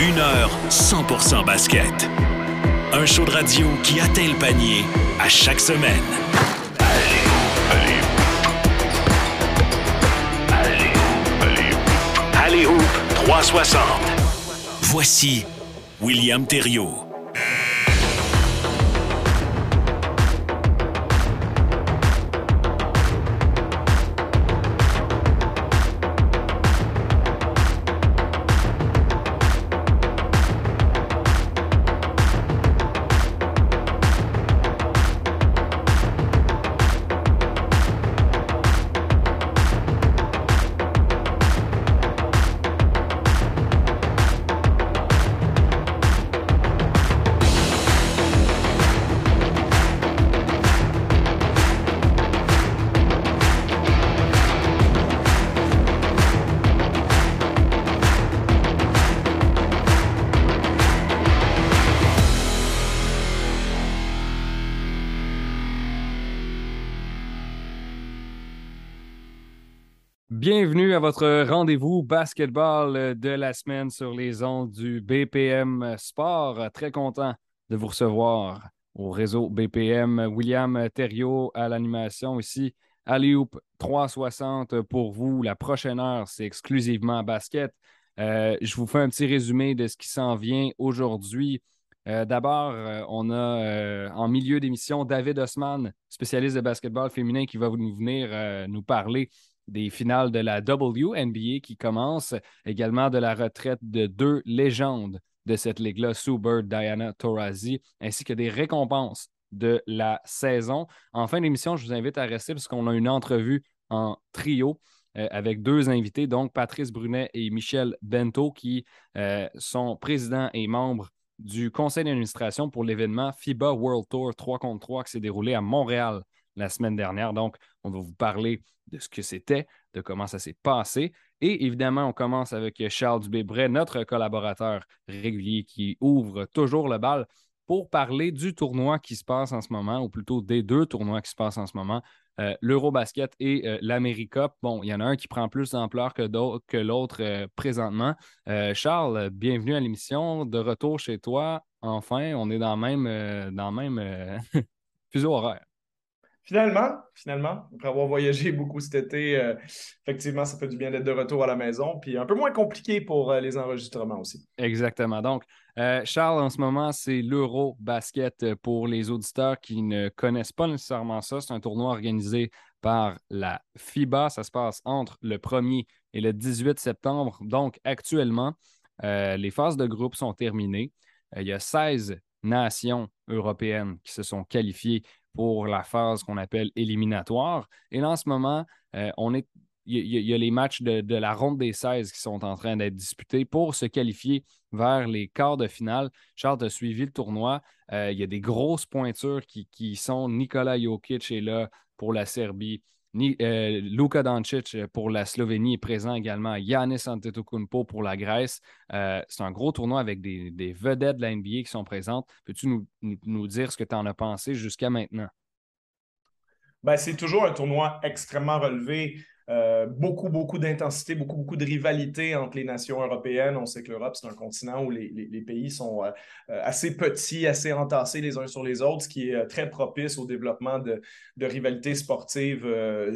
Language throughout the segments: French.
Une heure 100% basket. Un show de radio qui atteint le panier à chaque semaine. Allez Hoop 360. Voici William Thériault. Votre rendez-vous basketball de la semaine sur les ondes du BPM Sport. Très content de vous recevoir au réseau BPM. William Thériault à l'animation ici. Alley-Hoop 360 pour vous. La prochaine heure, c'est exclusivement basket. Euh, je vous fais un petit résumé de ce qui s'en vient aujourd'hui. Euh, d'abord, euh, on a en milieu d'émission David Osman, spécialiste de basketball féminin, qui va nous venir nous parler des finales de la WNBA qui commencent, également de la retraite de deux légendes de cette ligue-là, Sue Bird, Diana Taurasi, ainsi que des récompenses de la saison. En fin d'émission, je vous invite à rester parce qu'on a une entrevue en trio euh, avec deux invités, donc Patrice Brunet et Michel Bento, qui euh, sont présidents et membres du conseil d'administration pour l'événement FIBA World Tour 3 contre 3 qui s'est déroulé à Montréal la semaine dernière. Donc, on va vous parler de ce que c'était, de comment ça s'est passé. Et évidemment, on commence avec Charles Dubébret, notre collaborateur régulier qui ouvre toujours le bal pour parler du tournoi qui se passe en ce moment, ou plutôt des deux tournois qui se passent en ce moment, euh, l'Eurobasket et euh, l'Americup. Bon, il y en a un qui prend plus d'ampleur que, l'autre euh, présentement. Charles, bienvenue à l'émission. De retour chez toi. Enfin, on est dans le même, dans même fuseau horaire. Finalement, finalement, après avoir voyagé beaucoup cet été, euh, effectivement, ça fait du bien d'être de retour à la maison, puis un peu moins compliqué pour euh, les enregistrements aussi. Exactement. Donc, euh, Charles, en ce moment, c'est l'Euro Basket pour les auditeurs qui ne connaissent pas nécessairement ça. C'est un tournoi organisé par la FIBA. Ça se passe entre le 1er et le 18 septembre. Donc, actuellement, les phases de groupe sont terminées. il y a 16 nations européennes qui se sont qualifiées pour la phase qu'on appelle éliminatoire. Et là, en ce moment, euh, on est, il y, a les matchs de, la ronde des 16 qui sont en train d'être disputés pour se qualifier vers les quarts de finale. Charles a suivi le tournoi. Euh, il y a des grosses pointures qui, qui sont Nikola Jokic est là pour la Serbie. Euh, Luka Doncic euh, pour la Slovénie est présent également. Yanis Antetokounmpo pour la Grèce. Euh, c'est un gros tournoi avec des, vedettes de la NBA qui sont présentes. Peux-tu nous, dire ce que tu en as pensé jusqu'à maintenant? Ben, c'est toujours un tournoi extrêmement relevé. Euh, beaucoup, beaucoup d'intensité, beaucoup, beaucoup de rivalité entre les nations européennes. On sait que l'Europe, c'est un continent où les, pays sont euh, euh, assez petits, assez entassés les uns sur les autres, ce qui est très propice au développement de, de rivalités sportives.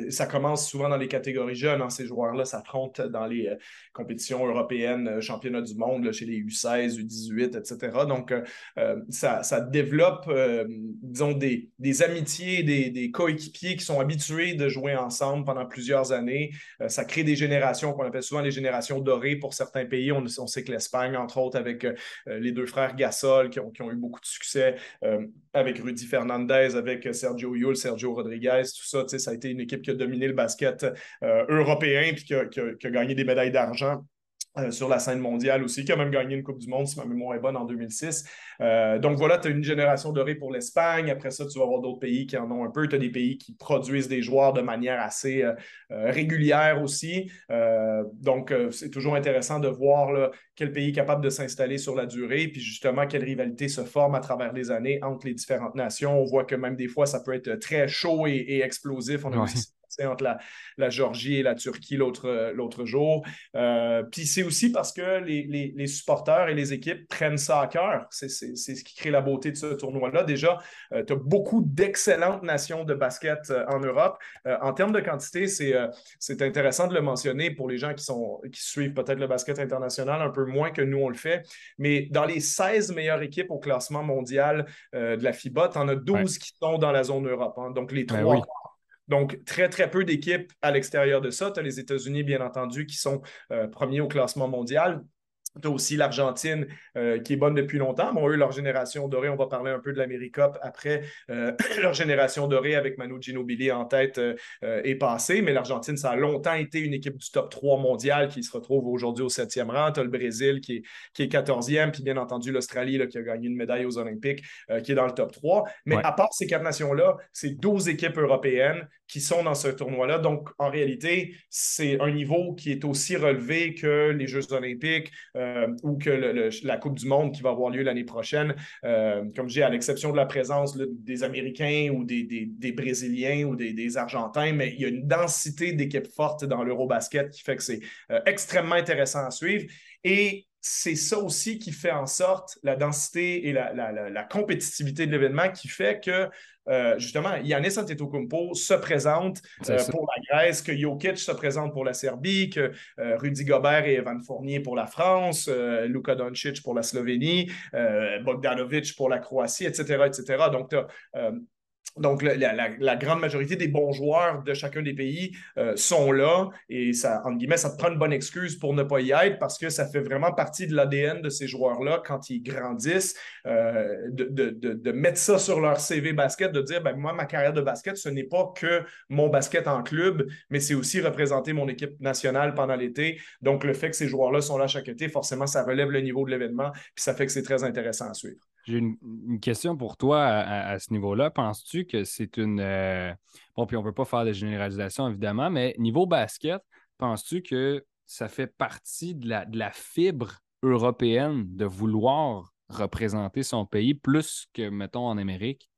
ça commence souvent dans les catégories jeunes. Hein, ces joueurs-là s'affrontent dans les compétitions européennes, championnats du monde, chez les U16, U18, etc. Donc, ça, ça, développe, disons, des, des amitiés, des, des coéquipiers qui sont habitués de jouer ensemble pendant plusieurs années euh, ça crée des générations qu'on appelle souvent les générations dorées pour certains pays. On, sait que l'Espagne, entre autres, avec euh, les deux frères Gasol qui ont, eu beaucoup de succès, euh, avec Rudy Fernandez, avec Sergio Yul, Sergio Rodriguez, tout ça, ça a été une équipe qui a dominé le basket européen et qui a gagné des médailles d'argent euh, sur la scène mondiale aussi, qui a même gagné une Coupe du Monde, si ma mémoire est bonne, en 2006. Euh, donc voilà, tu as une génération dorée pour l'Espagne. Après ça, tu vas avoir d'autres pays qui en ont un peu. Tu as des pays qui produisent des joueurs de manière assez euh, régulière aussi. donc, c'est toujours intéressant de voir là, quel pays est capable de s'installer sur la durée, puis justement, quelle rivalité se forme à travers les années entre les différentes nations. On voit que même des fois, ça peut être très chaud et, explosif. On a entre la, la, Georgie et la Turquie l'autre jour. Puis c'est aussi parce que les, les, les, supporters et les équipes prennent ça à cœur. C'est ce qui crée la beauté de ce tournoi-là. Déjà, tu as beaucoup d'excellentes nations de basket en Europe. en termes de quantité, c'est intéressant de le mentionner pour les gens qui, sont, qui suivent peut-être le basket international un peu moins que nous, on le fait. Mais dans les 16 meilleures équipes au classement mondial euh, de la FIBA, tu en as 12 qui sont dans la zone Europe. Hein. donc, les ben trois. Donc, très, très peu d'équipes à l'extérieur de ça. Tu as les États-Unis, bien entendu, qui sont euh, premiers au classement mondial. Tu as aussi l'Argentine euh, qui est bonne depuis longtemps. Bon, eux, leur génération dorée, on va parler un peu de l'América après. Euh, leur génération dorée avec Manu Ginobili en tête euh, est passée, mais l'Argentine, ça a longtemps été une équipe du top 3 mondial qui se retrouve aujourd'hui au 7e rang. Tu as le Brésil qui est, qui est 14e, puis bien entendu l'Australie qui a gagné une médaille aux Olympiques qui est dans le top 3. Mais à part ces quatre nations-là, c'est 12 équipes européennes qui sont dans ce tournoi-là. Donc, en réalité, c'est un niveau qui est aussi relevé que les Jeux olympiques euh, ou que la Coupe du Monde qui va avoir lieu l'année prochaine. Euh, comme je dis, à l'exception de la présence des Américains ou des, Brésiliens ou des, Argentins, mais il y a une densité d'équipes fortes dans l'Eurobasket qui fait que c'est euh, extrêmement intéressant à suivre. Et c'est ça aussi qui fait en sorte la densité et la, compétitivité de l'événement qui fait que euh, justement, Yannis Antetokounmpo se présente euh, pour la Grèce, que Jokic se présente pour la Serbie, que euh, Rudy Gobert et Evan Fournier pour la France, Luka Doncic pour la Slovénie, Bogdanovic pour la Croatie, etc., etc. Donc, tu as donc, la, grande majorité des bons joueurs de chacun des pays euh, sont là et ça, entre guillemets, ça te prend une bonne excuse pour ne pas y être parce que ça fait vraiment partie de l'ADN de ces joueurs-là quand ils grandissent, euh, de, mettre ça sur leur CV basket, de dire, ben, moi, ma carrière de basket, ce n'est pas que mon basket en club, mais c'est aussi représenter mon équipe nationale pendant l'été. Donc, le fait que ces joueurs-là sont là chaque été, forcément, ça relève le niveau de l'événement puis ça fait que c'est très intéressant à suivre. J'ai une, question pour toi à, ce niveau-là. Penses-tu que c'est une. Euh, bon, puis on ne peut pas faire de généralisation, évidemment, mais niveau basket, penses-tu que ça fait partie de la, de la fibre européenne de vouloir représenter son pays plus que, mettons, en Amérique?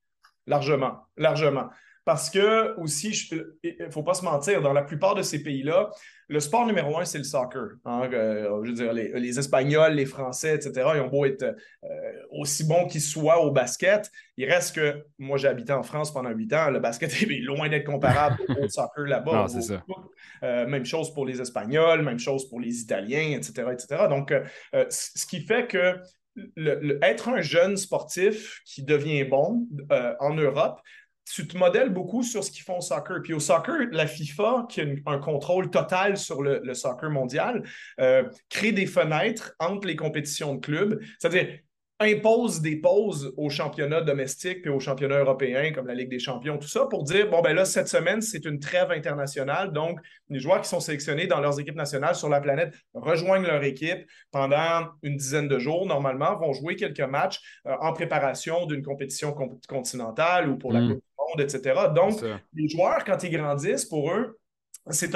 Largement, largement. Parce que aussi, il ne faut pas se mentir, dans la plupart de ces pays-là, le sport numéro un, c'est le soccer. Hein. Euh, je veux dire, les, Espagnols, les Français, etc., ils ont beau être euh, aussi bons qu'ils soient au basket. Il reste que, moi, j'ai habité en France pendant huit ans. Le basket est loin d'être comparable au soccer là-bas. Euh, même chose pour les Espagnols, même chose pour les Italiens, etc., etc. Donc, ce qui fait que être un jeune sportif qui devient bon en Europe, tu te modèles beaucoup sur ce qu'ils font au soccer. Puis au soccer, la FIFA, qui a un contrôle total sur le, soccer mondial, euh, crée des fenêtres entre les compétitions de clubs. C'est-à-dire, impose des pauses aux championnats domestiques puis aux championnats européens comme la Ligue des champions, tout ça, pour dire, bon, ben là, cette semaine, c'est une trêve internationale. Donc, les joueurs qui sont sélectionnés dans leurs équipes nationales sur la planète rejoignent leur équipe pendant une dizaine de jours, normalement, vont jouer quelques matchs euh, en préparation d'une compétition continentale ou pour la mm. Coupe Monde, etc. Donc, les joueurs, quand ils grandissent, pour eux, c'est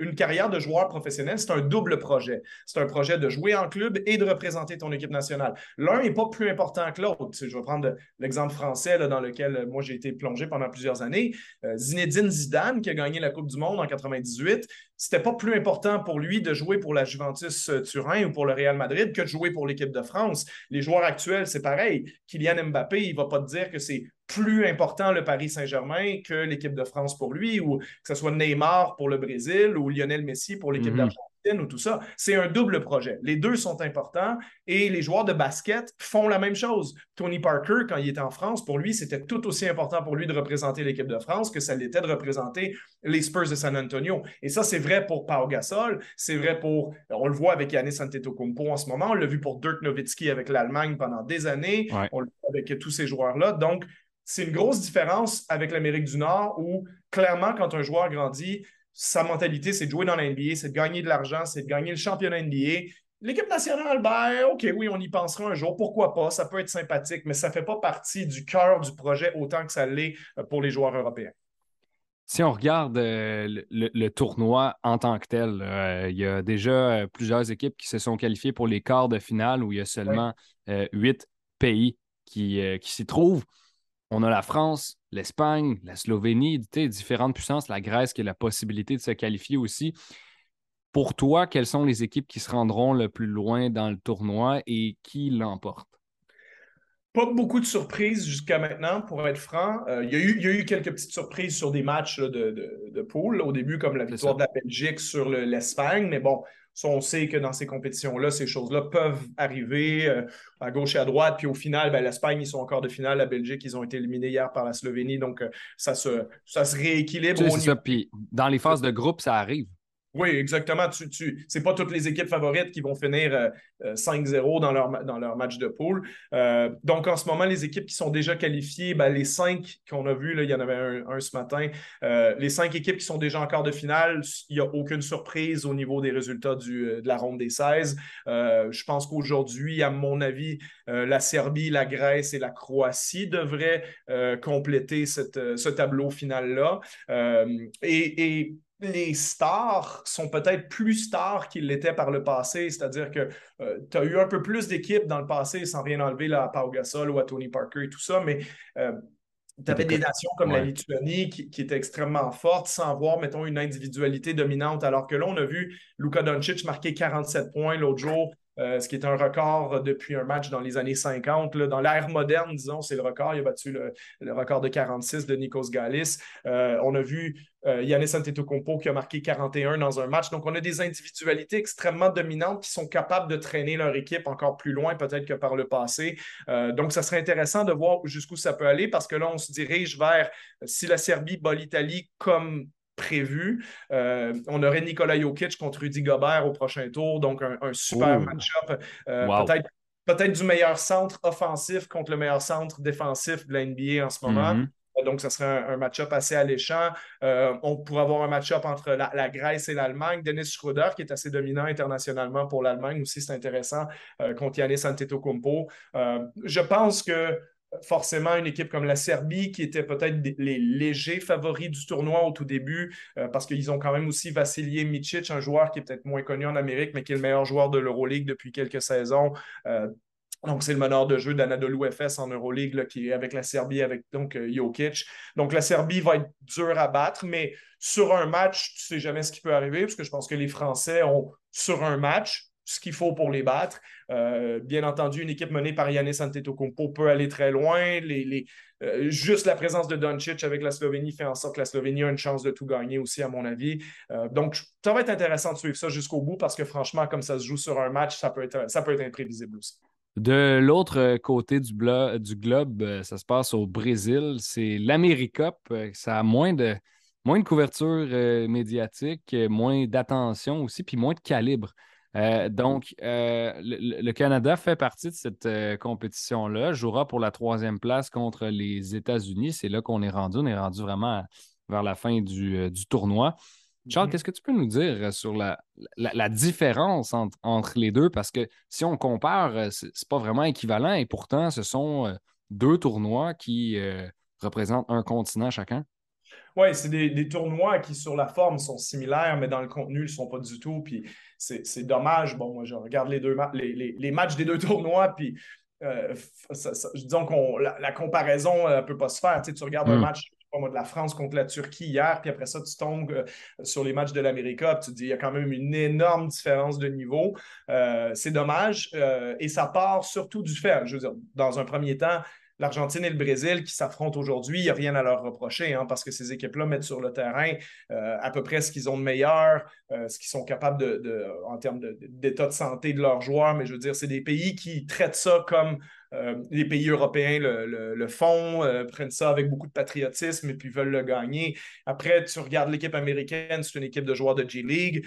une carrière de joueur professionnel, c'est un double projet. C'est un projet de jouer en club et de représenter ton équipe nationale. L'un n'est pas plus important que l'autre. Je vais prendre l'exemple français dans lequel euh, moi j'ai été plongé pendant plusieurs années. Euh, Zinedine Zidane, qui a gagné la Coupe du Monde en 98, c'était pas plus important pour lui de jouer pour la Juventus euh, Turin ou pour le Real Madrid que de jouer pour l'équipe de France. Les joueurs actuels, c'est pareil. Kylian Mbappé, il va pas te dire que c'est plus important le Paris Saint-Germain que l'équipe de France pour lui, ou que ce soit Neymar pour le Brésil ou Lionel Messi pour l'équipe mhm. d'Argentine ou tout ça. C'est un double projet. Les deux sont importants et les joueurs de basket font la même chose. Tony Parker, quand il était en France, pour lui, c'était tout aussi important pour lui de représenter l'équipe de France que ça l'était de représenter les Spurs de San Antonio. Et ça, c'est vrai pour Pau Gasol, c'est vrai pour, on le voit avec Yannis Antetokounmpo en ce moment, on l'a vu pour Dirk Nowitzki avec l'Allemagne pendant des années, on le voit avec tous ces joueurs-là. Donc, c'est une grosse différence avec l'Amérique du Nord où, clairement, quand un joueur grandit, sa mentalité, c'est de jouer dans la NBA, c'est de gagner de l'argent, c'est de gagner le championnat NBA. L'équipe nationale, ben, OK, oui, on y pensera un jour, pourquoi pas, ça peut être sympathique, mais ça ne fait pas partie du cœur du projet autant que ça l'est euh, pour les joueurs européens. Si on regarde euh, le, tournoi en tant que tel, euh, il y a déjà plusieurs équipes qui se sont qualifiées pour les quarts de finale où il y a seulement huit pays qui, qui s'y trouvent. On a la France, l'Espagne, la Slovénie, différentes puissances, la Grèce qui a la possibilité de se qualifier aussi. Pour toi, quelles sont les équipes qui se rendront le plus loin dans le tournoi et qui l'emportent? Pas beaucoup de surprises jusqu'à maintenant, pour être franc. Euh, il, y a eu, quelques petites surprises sur des matchs de, de, poule au début, comme la victoire de la Belgique sur l'Espagne. mais bon, on sait que dans ces compétitions-là, ces choses-là peuvent arriver euh, à gauche et à droite. Puis au final, ben, l'Espagne, ils sont encore de finale. La Belgique, ils ont été éliminés hier par la Slovénie. Donc, euh, ça, se, ça se rééquilibre. C'est ça. Puis dans les phases de groupe, ça arrive. Oui, exactement. Tu, tu, Ce n'est pas toutes les équipes favorites qui vont finir 5-0 euh, euh, dans leur, dans leur match de poule. Euh, donc, en ce moment, les équipes qui sont déjà qualifiées, ben, les cinq qu'on a vus, il y en avait un, ce matin, les cinq équipes qui sont déjà en quart de finale, il n'y a aucune surprise au niveau des résultats de la ronde des 16. je pense qu'aujourd'hui, à mon avis, la Serbie, la Grèce et la Croatie devraient compléter ce tableau final-là. et les stars sont peut-être plus stars qu'ils l'étaient par le passé, c'est-à-dire que euh, tu as eu un peu plus d'équipes dans le passé, sans rien enlever là, à Pau Gasol ou à Tony Parker et tout ça, mais euh, tu avais des nations comme la Lituanie qui, qui, étaient extrêmement fortes sans avoir, mettons, une individualité dominante, alors que là, on a vu Luka Doncic marquer 47 points l'autre jour ce qui est un record depuis un match dans les années 50. Dans l'ère moderne, disons, c'est le record. Il a battu le, record de 46 de Nikos Galis. Euh, on a vu euh, Yannis Antetokounmpo qui a marqué 41 dans un match. Donc, on a des individualités extrêmement dominantes qui sont capables de traîner leur équipe encore plus loin peut-être que par le passé. donc, ça serait intéressant de voir jusqu'où ça peut aller parce que là, on se dirige vers si la Serbie bat l'Italie comme prévu. Euh, on aurait Nikola Jokic contre Rudy Gobert au prochain tour, donc un, super match-up. Euh, peut-être du meilleur centre offensif contre le meilleur centre défensif de la NBA en ce moment. Mm-hmm. Donc, ça serait un, match-up assez alléchant. Euh, on pourrait avoir un match-up entre la, Grèce et l'Allemagne. Denis Schroeder, qui est assez dominant internationalement pour l'Allemagne aussi, c'est intéressant, contre Yannis Antetokounmpo. je pense que forcément une équipe comme la Serbie, qui était peut-être les légers favoris du tournoi au tout début, euh, parce qu'ils ont quand même aussi Vassilié Micic, un joueur qui est peut-être moins connu en Amérique, mais qui est le meilleur joueur de l'Euroleague depuis quelques saisons. Euh, donc, c'est le meneur de jeu d'Anadolu FS en Euroleague qui est avec la Serbie, avec donc euh, Jokic. Donc, la Serbie va être dure à battre, mais sur un match, tu ne sais jamais ce qui peut arriver, parce que je pense que les Français ont, sur un match, ce qu'il faut pour les battre. Euh, bien entendu, une équipe menée par Yannis Antetokounmpo peut aller très loin. Euh, juste la présence de Doncic avec la Slovénie fait en sorte que la Slovénie a une chance de tout gagner aussi, à mon avis. euh, donc, ça va être intéressant de suivre ça jusqu'au bout parce que franchement, comme ça se joue sur un match, ça peut être, ça peut être imprévisible aussi. De l'autre côté du, globe, ça se passe au Brésil. C'est l'América. Ça a moins de, moins de couverture médiatique, moins d'attention aussi, puis moins de calibre. Euh, donc, euh, le, Canada fait partie de cette euh, compétition-là, jouera pour la troisième place contre les États-Unis. C'est là qu'on est rendu. On est rendu vraiment vers la fin du, tournoi. Charles, mm-hmm. qu'est-ce que tu peux nous dire sur la, différence entre, les deux? Parce que si on compare, ce n'est pas vraiment équivalent et pourtant, ce sont deux tournois qui représentent un continent chacun. Oui, c'est des, tournois qui, sur la forme, sont similaires, mais dans le contenu, ils ne sont pas du tout. Puis c'est dommage. Bon, moi, je regarde les, deux les, matchs des deux tournois, puis euh, disons qu'on la, comparaison ne peut pas se faire. Tu, regardes un hmm. match de la France contre la Turquie hier, puis après ça, tu tombes euh, sur les matchs de l'Amérique, puis tu te dis, il y a quand même une énorme différence de niveau. Euh, c'est dommage, et ça part surtout du fait, je veux dire, dans un premier temps, l'Argentine et le Brésil qui s'affrontent aujourd'hui, il n'y a rien à leur reprocher hein, parce que ces équipes-là mettent sur le terrain euh, à peu près ce qu'ils ont de meilleur, euh, ce qu'ils sont capables de, en termes d'état de, santé de leurs joueurs. Mais je veux dire, c'est des pays qui traitent ça comme euh, les pays européens le, font, prennent ça avec beaucoup de patriotisme et puis veulent le gagner. Après, tu regardes l'équipe américaine, c'est une équipe de joueurs de G-League.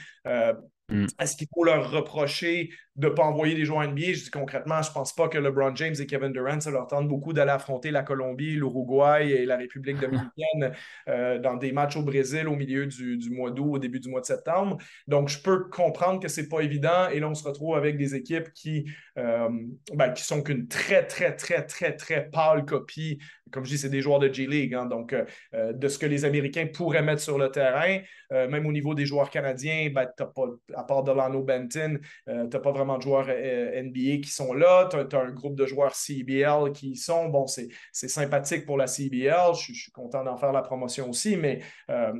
Mm. Est-ce qu'il faut leur reprocher de ne pas envoyer des joueurs NBA? Je dis concrètement, je ne pense pas que LeBron James et Kevin Durant, ça leur tente beaucoup d'aller affronter la Colombie, l'Uruguay et la République dominicaine euh, dans des matchs au Brésil au milieu du, mois d'août, au début du mois de septembre. Donc, je peux comprendre que ce n'est pas évident. Et là, on se retrouve avec des équipes qui, euh, ben, qui sont qu'une très, très, très, très, très pâle copie comme je dis, c'est des joueurs de G-League. Hein, donc, de ce que les Américains pourraient mettre sur le terrain, même au niveau des joueurs canadiens, ben, pas, à part Delano Benton, tu n'as pas vraiment de joueurs NBA qui sont là. Tu as, un groupe de joueurs CBL qui y sont. Bon, c'est sympathique pour la CBL. Je, suis content d'en faire la promotion aussi, mais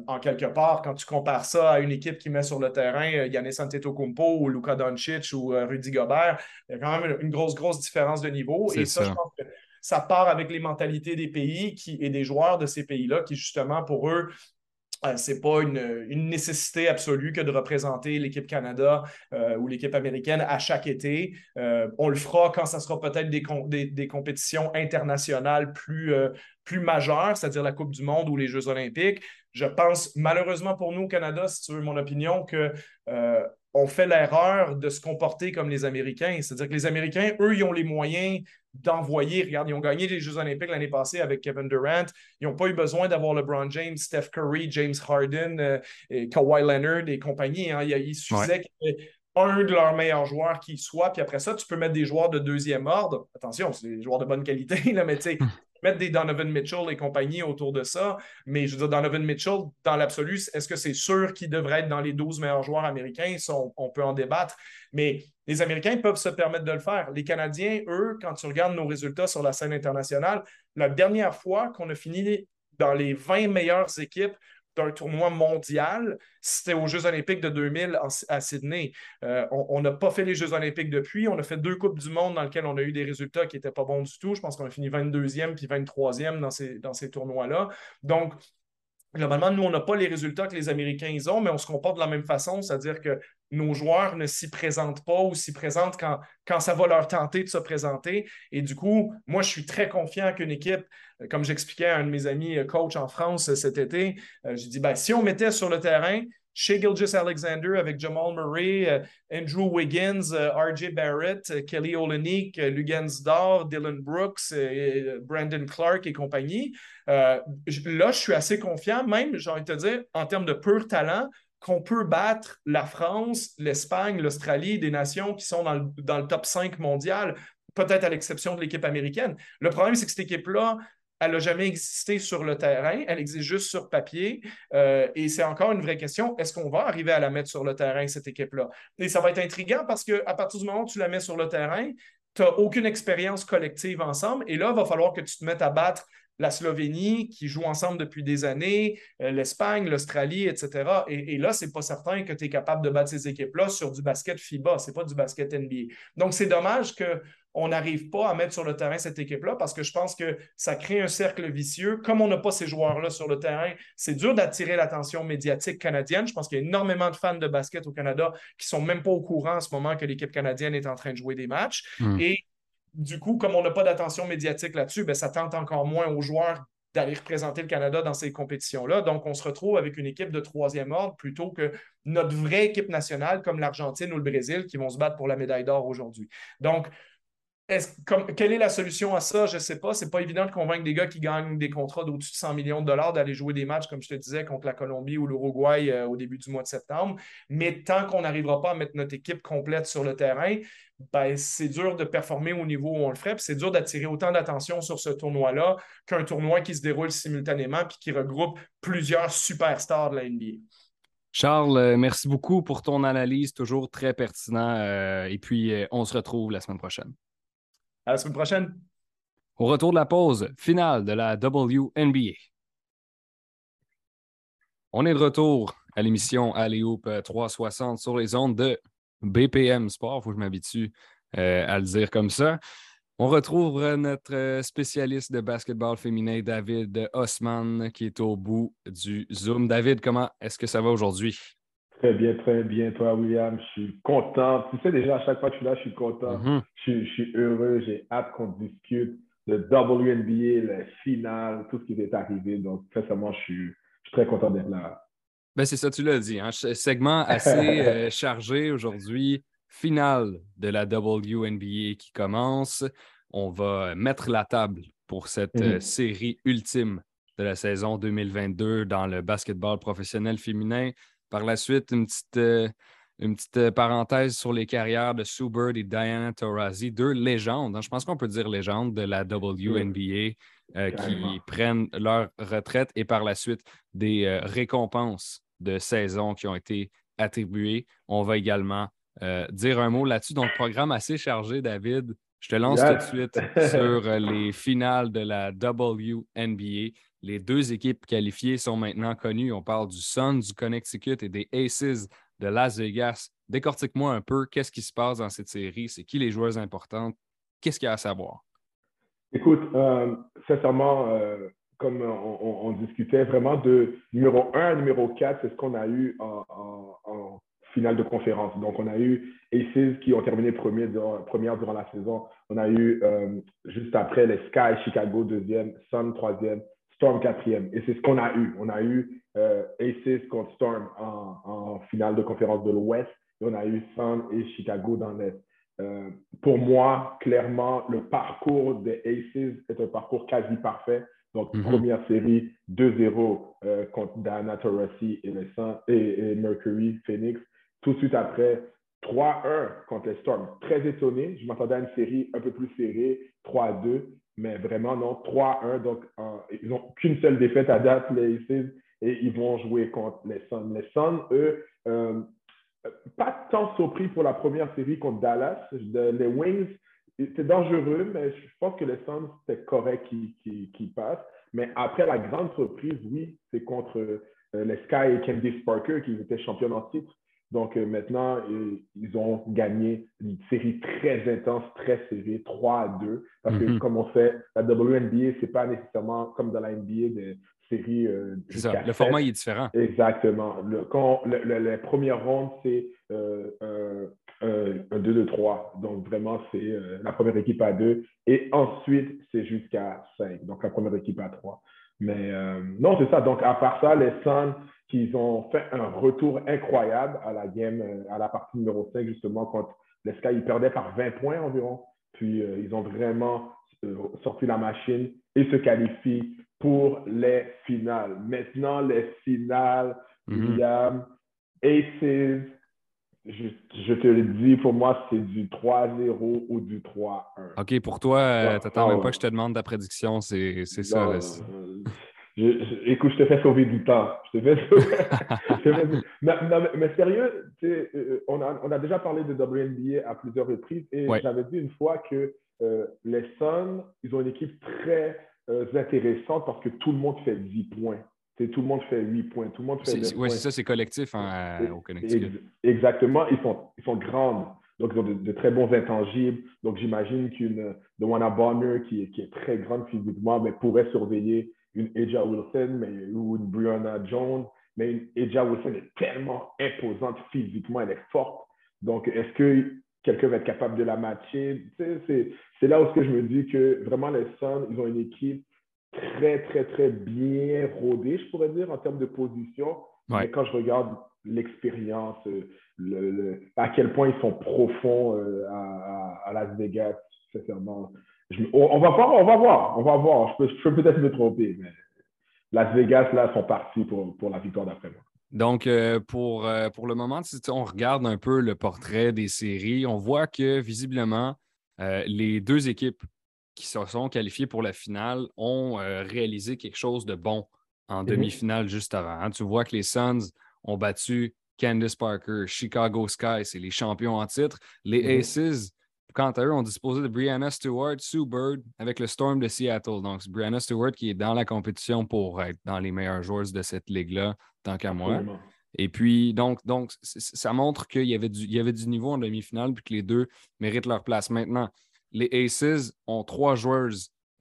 en quelque part, quand tu compares ça à une équipe qui met sur le terrain Yannis Antetokounmpo ou Luka Doncic ou Rudy Gobert, il y a quand même une grosse, grosse différence de niveau. Et ça, je pense que ça part avec les mentalités des pays et des joueurs de ces pays-là qui, justement, pour eux, euh, ce n'est pas une, nécessité absolue que de représenter l'équipe Canada euh, ou l'équipe américaine à chaque été. Euh, on le fera quand ça sera peut-être des, des, compétitions internationales plus, plus majeures, c'est-à-dire la Coupe du Monde ou les Jeux olympiques. Je pense, malheureusement pour nous au Canada, si tu veux mon opinion, que on fait l'erreur de se comporter comme les Américains. C'est-à-dire que les Américains, eux, ils ont les moyens d'envoyer. Regarde, ils ont gagné les Jeux olympiques l'année passée avec Kevin Durant. Ils n'ont pas eu besoin d'avoir LeBron James, Steph Curry, James Harden, euh, et Kawhi Leonard et compagnie. Hein. Il, suffisait qu'il y ait un de leurs meilleurs joueurs qui soit, puis après ça, tu peux mettre des joueurs de deuxième ordre. Attention, c'est des joueurs de bonne qualité, là, mais tu sais, mettre des Donovan Mitchell et compagnie autour de ça. Mais je veux dire, Donovan Mitchell, dans l'absolu, est-ce que c'est sûr qu'il devrait être dans les 12 meilleurs joueurs américains? on, peut en débattre. Mais les Américains peuvent se permettre de le faire. Les Canadiens, eux, quand tu regardes nos résultats sur la scène internationale, la dernière fois qu'on a fini dans les 20 meilleures équipes d'un tournoi mondial, c'était aux Jeux olympiques de 2000 à Sydney. Euh, on n'a pas fait les Jeux olympiques depuis. On a fait deux Coupes du monde dans lesquelles on a eu des résultats qui n'étaient pas bons du tout. Je pense qu'on a fini 22e puis 23e dans ces, dans ces tournois-là. Donc, Globalement, nous, on n'a pas les résultats que les Américains ont, mais on se comporte de la même façon, c'est-à-dire que nos joueurs ne s'y présentent pas ou s'y présentent quand, quand ça va leur tenter de se présenter. Et du coup, moi, je suis très confiant qu'une équipe, euh, comme j'expliquais à un de mes amis euh, coach en France euh, cet été, j'ai dit, ben, si on mettait sur le terrain chez Gilgis Alexander avec Jamal Murray, Andrew Wiggins, RJ Barrett, Kelly Olenek, Lugansdor, Dylan Brooks, Brandon Clark et compagnie. là, je suis assez confiant, même, j'ai envie de te dire, en termes de pur talent, qu'on peut battre la France, l'Espagne, l'Australie, des nations qui sont dans le, top 5 mondial, peut-être à l'exception de l'équipe américaine. Le problème, c'est que cette équipe-là, elle n'a jamais existé sur le terrain, elle existe juste sur papier. Euh, et c'est encore une vraie question, est-ce qu'on va arriver à la mettre sur le terrain, cette équipe-là? Et ça va être intriguant parce qu'à partir du moment où tu la mets sur le terrain, tu n'as aucune expérience collective ensemble. Et là, il va falloir que tu te mettes à battre la Slovénie qui joue ensemble depuis des années, euh, l'Espagne, l'Australie, etc. Et, là, ce n'est pas certain que tu es capable de battre ces équipes-là sur du basket FIBA, ce n'est pas du basket NBA. Donc, c'est dommage qu'on n'arrive pas à mettre sur le terrain cette équipe-là parce que je pense que ça crée un cercle vicieux. Comme on n'a pas ces joueurs-là sur le terrain, c'est dur d'attirer l'attention médiatique canadienne. Je pense qu'il y a énormément de fans de basket au Canada qui ne sont même pas au courant en ce moment que l'équipe canadienne est en train de jouer des matchs. Hmm. Et du coup, comme on n'a pas d'attention médiatique là-dessus, ben, ça tente encore moins aux joueurs d'aller représenter le Canada dans ces compétitions-là. Donc, on se retrouve avec une équipe de troisième ordre plutôt que notre vraie équipe nationale comme l'Argentine ou le Brésil qui vont se battre pour la médaille d'or aujourd'hui. Donc, quelle est la solution à ça? Je ne sais pas. Ce n'est pas évident de convaincre des gars qui gagnent des contrats d'au-dessus de 100 millions de dollars d'aller jouer des matchs, comme je te disais, contre la Colombie ou l'Uruguay euh, au début du mois de septembre. Mais tant qu'on n'arrivera pas à mettre notre équipe complète sur le terrain, ben, c'est dur de performer au niveau où on le ferait. c'est dur d'attirer autant d'attention sur ce tournoi-là qu'un tournoi qui se déroule simultanément et qui regroupe plusieurs superstars de la NBA. Charles, euh, merci beaucoup pour ton analyse, toujours très pertinent. Euh, et puis, on se retrouve la semaine prochaine. À la semaine prochaine. Au retour de la pause finale de la WNBA. On est de retour à l'émission Alléoupe 360 sur les ondes de BPM Sport. Il faut que je m'habitue euh, à le dire comme ça. On retrouve notre spécialiste de basketball féminin, David Osman, qui est au bout du Zoom. David, comment est-ce que ça va aujourd'hui? Très bien, très bien. Toi, William, je suis content. Tu sais déjà, à chaque fois que je suis là, je suis content. Mm-hmm. je, suis heureux. J'ai hâte qu'on discute de WNBA, la finale, tout ce qui est arrivé. Donc, sincèrement, je suis, je suis très content d'être là. Ben, c'est ça, tu l'as dit. Hein? Segment assez euh, chargé aujourd'hui. Finale de la WNBA qui commence. On va mettre la table pour cette euh, mm-hmm. série ultime de la saison 2022 dans le basketball professionnel féminin. Par la suite, une petite, euh, une petite euh, parenthèse sur les carrières de Sue Bird et Diana Taurasi, deux légendes, hein. je pense qu'on peut dire légendes de la WNBA euh, qui prennent leur retraite et par la suite des euh, récompenses de saison qui ont été attribuées. On va également dire un mot là-dessus. Donc, programme assez chargé, David. Je te lance tout de suite sur les finales de la WNBA. Les deux équipes qualifiées sont maintenant connues. On parle du Sun, du Connecticut et des Aces de Las Vegas. Décortique-moi un peu, qu'est-ce qui se passe dans cette série? C'est qui les joueurs importantes? Qu'est-ce qu'il y a à savoir? Écoute, euh, sincèrement, euh, comme on, discutait vraiment de numéro 1 à numéro 4, c'est ce qu'on a eu en, finale de conférence. Donc, on a eu Aces qui ont terminé premier première durant la saison. On a eu euh, juste après les Sky, Chicago deuxième, Sun troisième, Storm quatrième. Et c'est ce qu'on a eu. On a eu euh, Aces contre Storm en, finale de conférence de l'Ouest et on a eu Sun et Chicago dans l'Est. Euh, pour moi, clairement, le parcours des Aces est un parcours quasi parfait. Donc, mhm. première série, 2-0 euh, contre Diana Taurasi et, et, Mercury Phoenix. Tout de suite après, 3-1 contre les Storm. Très étonné. Je m'attendais à une série un peu plus serrée, 3-2. Mais vraiment, non, 3-1. Donc, ils n'ont qu'une seule défaite à date, les Aces, et ils vont jouer contre les Suns. Les Suns, eux, euh, pas tant surpris pour la première série contre Dallas. les Wings, c'est dangereux, mais je pense que les Suns, c'est correct qui, qui, passent. Mais après la grande surprise, oui, c'est contre euh, les Sky et Candice Parker qui étaient champions en titre. Donc euh, maintenant, ils ont gagné une série très intense, très serrée, 3 à 2. Parce que mm-hmm. comme on fait, la WNBA, ce n'est pas nécessairement comme dans la NBA des séries. Euh, c'est ça, le format est différent. Exactement. Le, quand, les premières rondes, c'est euh, un 2-2-3. Donc vraiment, c'est la première équipe à 2. Et ensuite, c'est jusqu'à 5. Donc la première équipe à 3. Mais non, c'est ça. Donc à part ça, les Suns qu'ils ont fait un retour incroyable à la game, euh, à la partie numéro 5, justement, contre les Sky. Ils perdaient par 20 points environ. Puis euh, ils ont vraiment euh, sorti la machine et se qualifient pour les finales. Maintenant, les finales, mhm. William, Aces, je, te le dis, pour moi, c'est du 3-0 ou du 3-1. OK, pour toi, tu n'attends même pas que je te demande ta prédiction, c'est ça je, écoute, je te fais sauver du temps. Je te fais mais, sérieux, euh, on, a, on a déjà parlé de WNBA à plusieurs reprises et j'avais dit une fois que euh, les Suns, ils ont une équipe très euh, intéressante parce que tout le monde fait 10 points. tout le monde fait 8 points, tout le monde fait Oui, c'est ça, c'est collectif hein, au Connecticut. Exactement, ils sont, ils sont grandes. Donc, ils ont de, très bons intangibles. Donc, j'imagine qu'une de Wanna Bonner, qui, qui, est très grande physiquement, mais pourrait surveiller une Eja Wilson mais, ou une Brianna Jones, mais une Eja Wilson est tellement imposante physiquement, elle est forte. Donc, est-ce que quelqu'un va être capable de la matcher? C'est là où je me dis que vraiment les Suns, ils ont une équipe très, très, très bien rodée, je pourrais dire, en termes de position. Mais quand je regarde l'expérience, le, à quel point ils sont profonds euh, à, à, Las Vegas, sincèrement, on, va voir, on va voir, on va voir. Je peux, peut-être me tromper, mais Las Vegas, là, sont partis pour, pour la victoire d'après moi. Donc, euh, pour, euh, pour le moment, si on regarde un peu le portrait des séries, on voit que visiblement, euh, les deux équipes qui se sont qualifiées pour la finale ont réalisé quelque chose de bon en mhm. demi-finale juste avant. Hein. Tu vois que les Suns ont battu Candice Parker, Chicago Sky, c'est les champions en titre. Les mhm. Aces quant à eux, on disposait de Brianna Stewart, Sue Bird avec le Storm de Seattle. Donc, c'est Brianna Stewart qui est dans la compétition pour être dans les meilleurs joueurs de cette ligue-là, tant qu'à moi. Et puis, donc, donc ça montre qu'il y, avait du, y avait du niveau en demi-finale puis que les deux méritent leur place. Maintenant, les Aces ont trois joueurs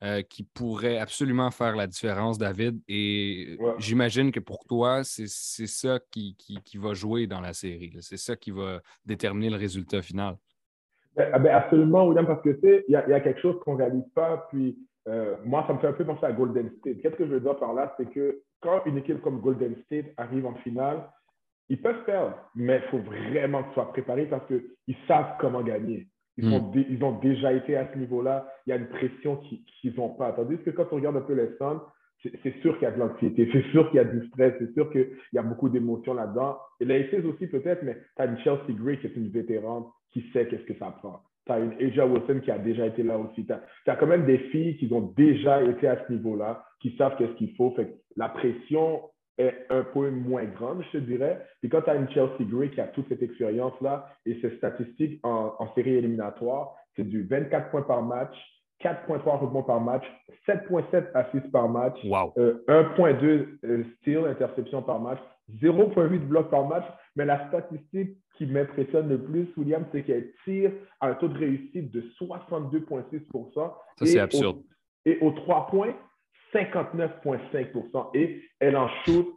euh, qui pourraient absolument faire la différence, David. Et j'imagine que pour toi, c'est ça qui, qui, va jouer dans la série. C'est ça qui va déterminer le résultat final. Ben, ah, ben, absolument, William, parce que tu sais, il y, a quelque chose qu'on ne réalise pas. Puis euh, moi, ça me fait un peu penser à Golden State. Qu'est-ce que je veux dire par là? C'est que quand une équipe comme Golden State arrive en finale, ils peuvent perdre, mais il faut vraiment qu'ils soient préparés parce qu'ils savent comment gagner. Ils, hmm. ils, ont déjà été à ce niveau-là. Il y a une pression qu'ils n'ont pas. Tandis que quand on regarde un peu les Suns, c'est sûr qu'il y a de l'anxiété, c'est sûr qu'il y a du stress, c'est sûr qu'il y a beaucoup d'émotions là-dedans. Et Aces aussi peut-être, mais tu as une Chelsea Gray qui est une vétérante qui sait qu'est-ce que ça prend. Tu as une Aja Wilson qui a déjà été là aussi. Tu as, quand même des filles qui ont déjà été à ce niveau-là, qui savent qu'est-ce qu'il faut. Fait la pression est un peu moins grande, je te dirais. Puis quand tu as une Chelsea Gray qui a toute cette expérience-là et ses statistiques en, en série éliminatoire, c'est du 24 points par match, 4.3 rebonds par match, 7.7 assists par match, 1.2 euh, euh, steal, interception par match, 0.8 blocs par match. Mais la statistique qui m'impressionne le plus, William, c'est qu'elle tire à un taux de réussite de 62,6% Ça, c'est absurde. et aux 3 points, 59,5% Et elle en shoot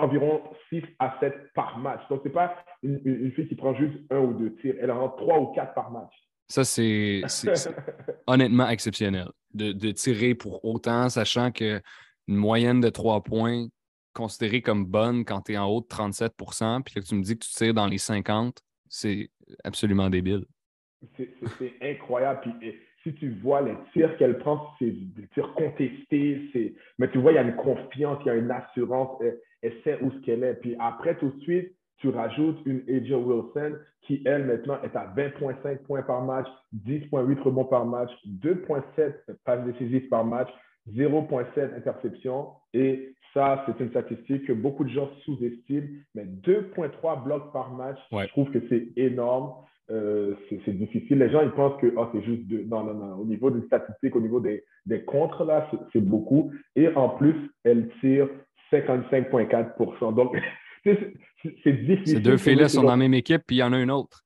environ 6 à 7 par match. Donc, ce n'est pas une, une, fille qui prend juste un ou deux tirs. Elle en 3 ou 4 par match. Ça, c'est honnêtement exceptionnel de, tirer pour autant, sachant qu'une moyenne de trois points considérée comme bonne quand tu es en haut de 37% puis que tu me dis que tu tires dans les 50, c'est absolument débile. C'est incroyable. Puis, si tu vois les tirs qu'elle prend, c'est des tirs contestés. Mais tu vois, il y a une confiance, il y a une assurance. Elle, elle sait où ce qu'elle est. Puis après, tout de suite, tu rajoutes une AJ Wilson qui, elle, maintenant, est à 20,5 points par match, 10,8 rebonds par match, 2,7 passes décisives par match, 0,7 interceptions. Et ça, c'est une statistique que beaucoup de gens sous-estiment, mais 2,3 blocs par match, je trouve que c'est énorme. Euh, c'est difficile. Les gens, ils pensent que oh, c'est juste deux. Non, non, non. Au niveau des statistiques, au niveau des, des contres, là, c'est beaucoup. Et en plus, elle tire 55,4% Donc, c'est difficile. Ces deux filles-là sont dans la même équipe, puis il y en a une autre.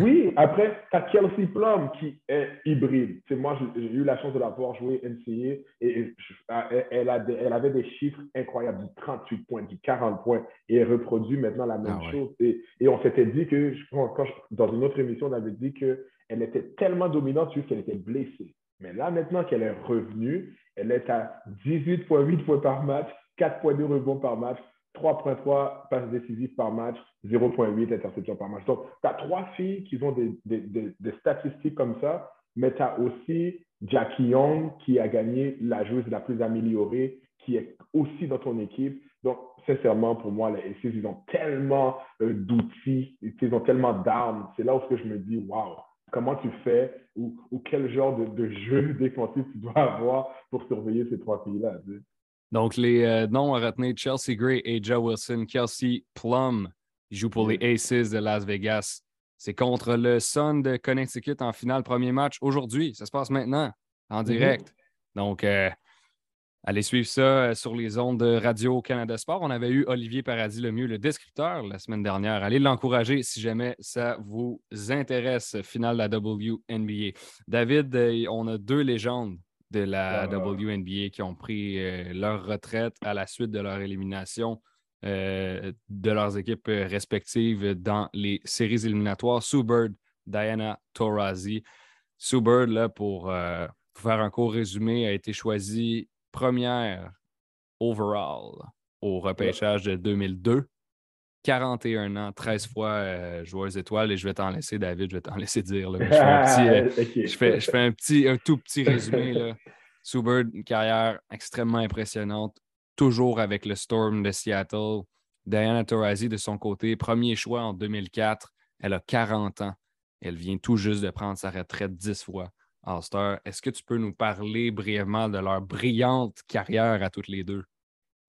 Oui, après, tu as Kelsey Plum qui est hybride. moi, j'ai eu la chance de la voir jouer NCA et ah, elle, a elle, avait des chiffres incroyables, du 38 points, du 40 points, et elle reproduit maintenant la même ah chose. Et, et, on s'était dit que, quand dans une autre émission, on avait dit qu'elle était tellement dominante juste qu'elle était blessée. Mais là, maintenant qu'elle est revenue, elle est à 18,8 points par match, 4,2 rebonds par match, 3.3 passes décisives par match, 0.8 interceptions par match. Donc, tu as trois filles qui ont des, des, des, statistiques comme ça, mais tu as aussi Jackie Young qui a gagné la joueuse la plus améliorée, qui est aussi dans ton équipe. Donc, sincèrement, pour moi, les SC, ils ont tellement euh, d'outils, ils ont tellement d'armes. C'est là où je me dis, waouh, comment tu fais ou, quel genre de, jeu défensif tu dois avoir pour surveiller ces trois filles-là. Donc, les euh, noms à retenir Chelsea Gray et Joe Wilson. Kelsey Plum joue pour les Aces de Las Vegas. C'est contre le Sun de Connecticut en finale, premier match aujourd'hui. Ça se passe maintenant, en mm-hmm. direct. Donc, euh, allez suivre ça euh, sur les ondes de Radio-Canada Sport. On avait eu Olivier Paradis le mieux, le descripteur, la semaine dernière. Allez l'encourager si jamais ça vous intéresse. Finale de la WNBA. David, on a deux légendes de la WNBA qui ont pris euh, leur retraite à la suite de leur élimination euh, de leurs équipes euh, respectives dans les séries éliminatoires. Sue Bird, Diana Taurasi. Sue Bird, là, pour, faire un court résumé, a été choisie première overall au repêchage de 2002. 41 ans, 13 fois euh, joueuse étoile, et je vais t'en laisser, David, je vais t'en laisser dire. Je, fais un, petit, un tout petit résumé. Là. une carrière extrêmement impressionnante, toujours avec le Storm de Seattle. Diana Taurasi, de son côté, premier choix en 2004. Elle a 40 ans. Elle vient tout juste de prendre sa retraite 10 fois. All-Star, est-ce que tu peux nous parler brièvement de leur brillante carrière à toutes les deux?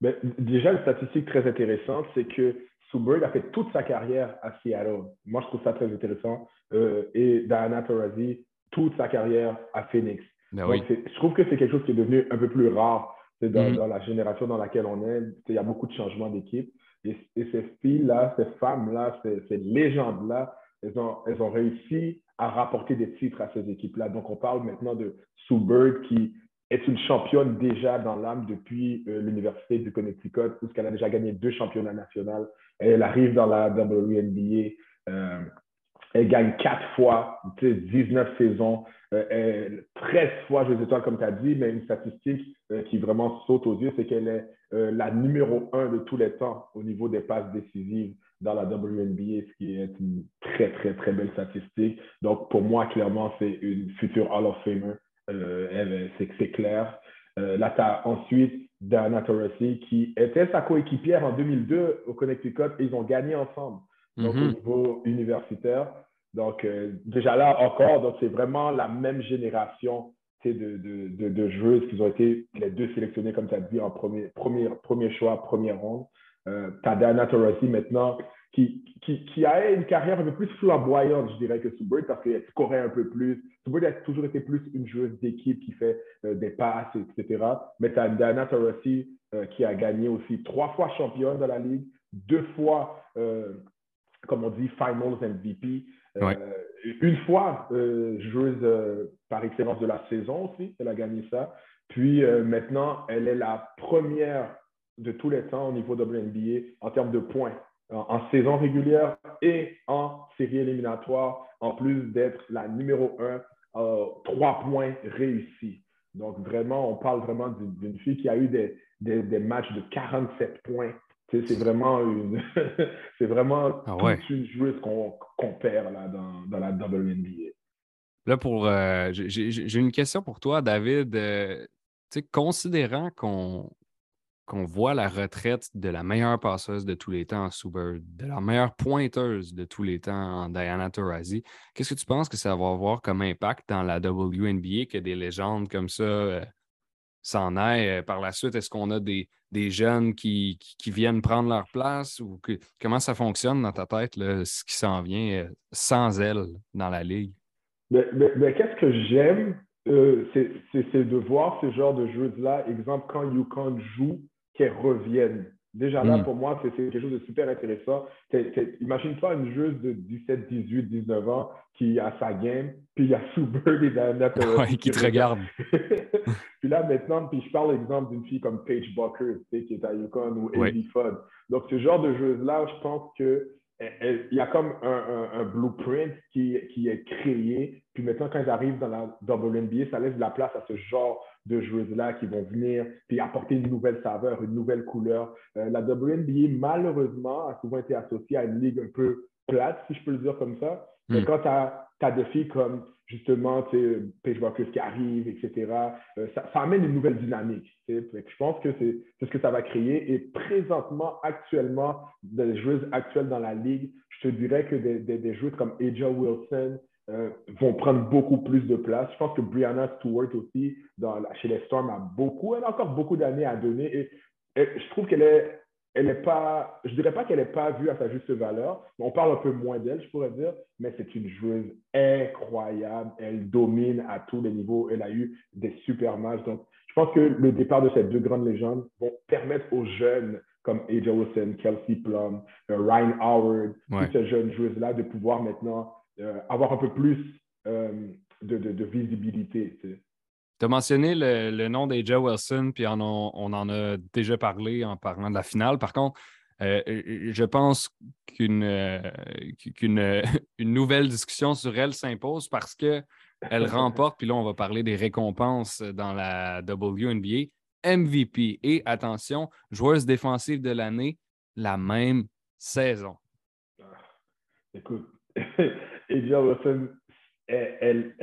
Ben, déjà, une statistique très intéressante, c'est que Sue a fait toute sa carrière à Seattle. Moi, je trouve ça très intéressant. Euh, et Diana Taurasi, toute sa carrière à Phoenix. Ben je trouve que c'est quelque chose qui est devenu un peu plus rare dans, mm-hmm. dans, la génération dans laquelle on est. Il y a beaucoup de changements d'équipe. Et, ces filles-là, ces femmes-là, ces, légendes-là, elles ont, elles ont réussi à rapporter des titres à ces équipes-là. Donc, on parle maintenant de Sue Bird qui est une championne déjà dans l'âme depuis euh, l'Université du Connecticut, puisqu'elle a déjà gagné deux championnats nationaux. Elle arrive dans la WNBA. Euh, elle gagne quatre fois, 19 saisons, euh, 13 fois je étoiles, comme tu as dit, mais une statistique euh, qui vraiment saute aux yeux, c'est qu'elle est euh, la numéro un de tous les temps au niveau des passes décisives dans la WNBA, ce qui est une très, très, très belle statistique. Donc, pour moi, clairement, c'est une future Hall of Famer. c'est clair. là, tu as ensuite Diana Taurasi, qui était sa coéquipière en 2002 au Connecticut et ils ont gagné ensemble donc, au mhm. niveau universitaire. Donc, euh, déjà là encore, donc c'est vraiment la même génération de, de, de, joueuses qui ont été les deux sélectionnées, comme tu as dit, en premier, premier, premier choix, première ronde. Euh, tu as Diana Taurasi maintenant, qui, qui, qui, a une carrière un peu plus flamboyante, je dirais, que Subert, parce qu'elle scorait un peu plus. Subert a toujours été plus une joueuse d'équipe qui fait euh, des passes, etc. Mais tu as Diana Taurasi euh, qui a gagné aussi trois fois championne de la Ligue, deux fois, euh, comme on dit, Finals MVP. Une fois joueuse par excellence de la saison aussi, elle a gagné ça. Puis maintenant, elle est la première de tous les temps au niveau WNBA en termes de points en, saison régulière et en série éliminatoire, en plus d'être la numéro un, euh, trois points réussis. Donc, vraiment, on parle vraiment d'une fille qui a eu des, des, matchs de 47 points. c'est vraiment une, c'est vraiment ah une joueuse qu'on perd là, dans, dans, la WNBA. Là, pour, euh, j'ai une question pour toi, David. Euh, considérant qu'on qu'on voit la retraite de la meilleure passeuse de tous les temps en Suber, de la meilleure pointeuse de tous les temps en Diana Taurasi, qu'est-ce que tu penses que ça va avoir comme impact dans la WNBA que des légendes comme ça euh, s'en aillent euh, par la suite? Est-ce qu'on a des, jeunes qui, viennent prendre leur place ou comment ça fonctionne dans ta tête, ce qui s'en vient euh, sans elle dans la ligue? Mais, qu'est-ce que j'aime, c'est de voir ce genre de jeux-là. Exemple, quand Yukon joue, qu'elles reviennent. Déjà là, mm. pour moi, c'est quelque chose de super intéressant. Imagine-toi une joueuse de 17, 18, 19 ans qui a sa game, puis il y a Sue Bird et Diana ouais, qui te regarde. puis là, maintenant, puis je parle l'exemple d'une fille comme Paige Bucker, qui est à Yukon, ou Amy Fudd. Donc, ce genre de joueuse-là, je pense que il y a comme un, blueprint qui, qui, est créé. Puis maintenant, quand ils arrivent dans la WNBA, ça laisse de la place à ce genre de joueuses-là qui vont venir puis apporter une nouvelle saveur, une nouvelle couleur. Euh, la WNBA, malheureusement, a souvent été associée à une ligue un peu plate, si je peux le dire comme ça. Mais hmm. quand tu as, des filles comme justement Paige Barker qui arrive, etc., euh, ça, amène une nouvelle dynamique. Je pense que c'est ce que ça va créer. Et présentement, actuellement, des joueuses actuelles dans la ligue, je te dirais que des, des joueuses comme Aja Wilson, euh, vont prendre beaucoup plus de place. Je pense que Brianna Stewart aussi, dans chez les Storm, a beaucoup, elle a encore beaucoup d'années à donner. Et, je trouve qu'elle est, elle est pas, je dirais pas qu'elle n'est pas vue à sa juste valeur. On parle un peu moins d'elle, je pourrais dire, mais c'est une joueuse incroyable. Elle domine à tous les niveaux. Elle a eu des super matchs. Donc, je pense que le départ de ces deux grandes légendes vont permettre aux jeunes comme AJ Wilson, Kelsey Plum, euh, Ryan Howard, toutes ces jeunes joueuses-là de pouvoir maintenant euh, avoir un peu plus euh, de, de, visibilité. Tu as mentionné le, nom d'AJ Wilson, puis on, on, en a déjà parlé en parlant de la finale. Par contre, euh, je pense qu'une qu'une une nouvelle discussion sur elle s'impose parce qu'elle remporte, puis là, on va parler des récompenses dans la WNBA. MVP et, attention, joueuse défensive de l'année, la même saison. Ah, écoute, Edia Wilson, elle,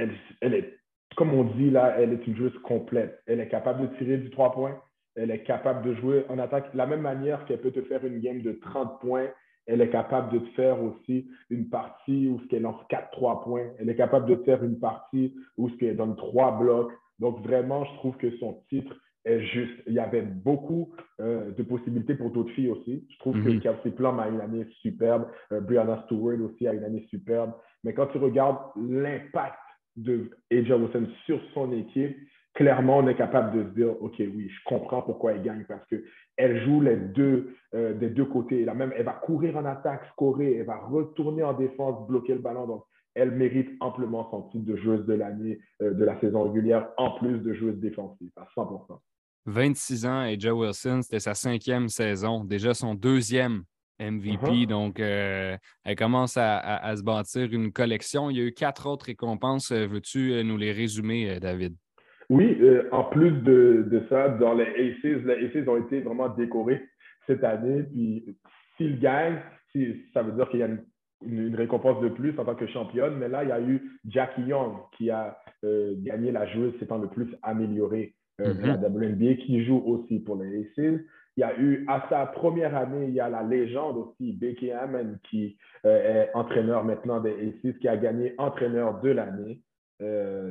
est, comme on dit là, elle est une joueuse complète. Elle est capable de tirer du 3 points. Elle est capable de jouer en attaque de la même manière qu'elle peut te faire une game de 30 points. Elle est capable de te faire aussi une partie où elle lance 4-3 points. Elle est capable de te faire une partie où elle donne 3 blocs. Donc vraiment, je trouve que son titre est juste. Il y avait beaucoup euh, de possibilités pour d'autres filles aussi. Je trouve que mhm. Kelsey Plum a une année superbe. Euh, Brianna Stewart aussi a une année superbe. Mais quand tu regardes l'impact de AJ Wilson sur son équipe, clairement, on est capable de se dire, OK, oui, je comprends pourquoi elle gagne parce qu'elle joue les deux, euh, des deux côtés. même, elle va courir en attaque, scorer, elle va retourner en défense, bloquer le ballon. Donc, elle mérite amplement son titre de joueuse de l'année euh, de la saison régulière, en plus de joueuse défensive, à 100% 26 ans et Joe Wilson, c'était sa cinquième saison, déjà son deuxième MVP. Uh-huh. Donc, euh, elle commence à, se bâtir une collection. Il y a eu quatre autres récompenses. Euh, veux-tu euh, nous les résumer, David? Oui, en plus de, ça, dans les Aces, les Aces ont été vraiment décorés cette année. Puis, s'ils gagnent, ça veut dire qu'il y a une, récompense de plus en tant que championne. Mais là, il y a eu Jackie Young qui a gagné la joueuse s'étant le plus améliorée de la mm-hmm. WNBA qui joue aussi pour les Aces. Il y a eu, à sa première année, il y a la légende aussi, Becky Hammond, qui est entraîneur maintenant des Aces, qui a gagné entraîneur de l'année.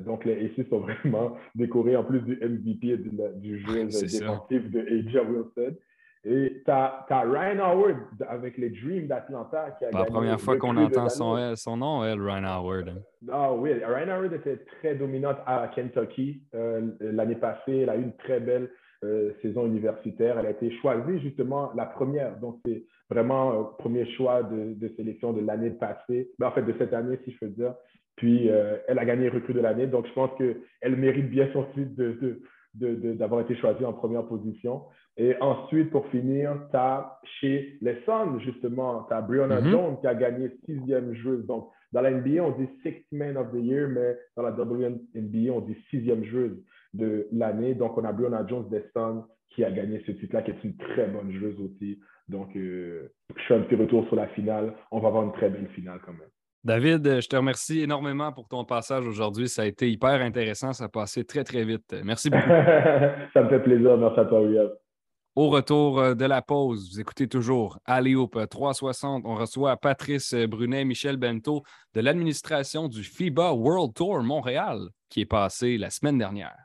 donc, les Aces sont vraiment décorés en plus du MVP et du, jeu défensif de Aja Wilson. Et tu as, Ryan Howard avec les Dreams d'Atlanta qui a La première fois qu'on entend son, son, nom, elle, Ryan Howard. Ah oui, Ryan Howard était très dominante à Kentucky euh, l'année passée. Elle a eu une très belle euh, saison universitaire. Elle a été choisie justement la première. Donc, c'est vraiment le premier choix de, de sélection de l'année passée. Ben, en fait, de cette année, si je peux dire. Puis, euh, elle a gagné recrue de l'année. Donc, je pense qu'elle mérite bien son titre de, d'avoir été choisie en première position. Et ensuite, pour finir, tu as chez les Suns, justement, tu as Brianna mm-hmm. Jones qui a gagné sixième joueuse. Donc, dans la NBA, on dit Sixth Man of the Year, mais dans la WNBA, on dit sixième joueuse de l'année. Donc, on a Brianna Jones des Suns qui a gagné ce titre-là, qui est une très bonne joueuse aussi. Donc, euh, je fais un petit retour sur la finale. On va avoir une très belle finale quand même. David, je te remercie énormément pour ton passage aujourd'hui. Ça a été hyper intéressant. Ça a passé très, très vite. Merci beaucoup. ça me fait plaisir. Merci à toi, William. Au retour euh, de la pause, vous écoutez toujours Aléoupe 360. On reçoit Patrice Brunet, Michel Bento de l'administration du FIBA World Tour Montréal qui est passé la semaine dernière.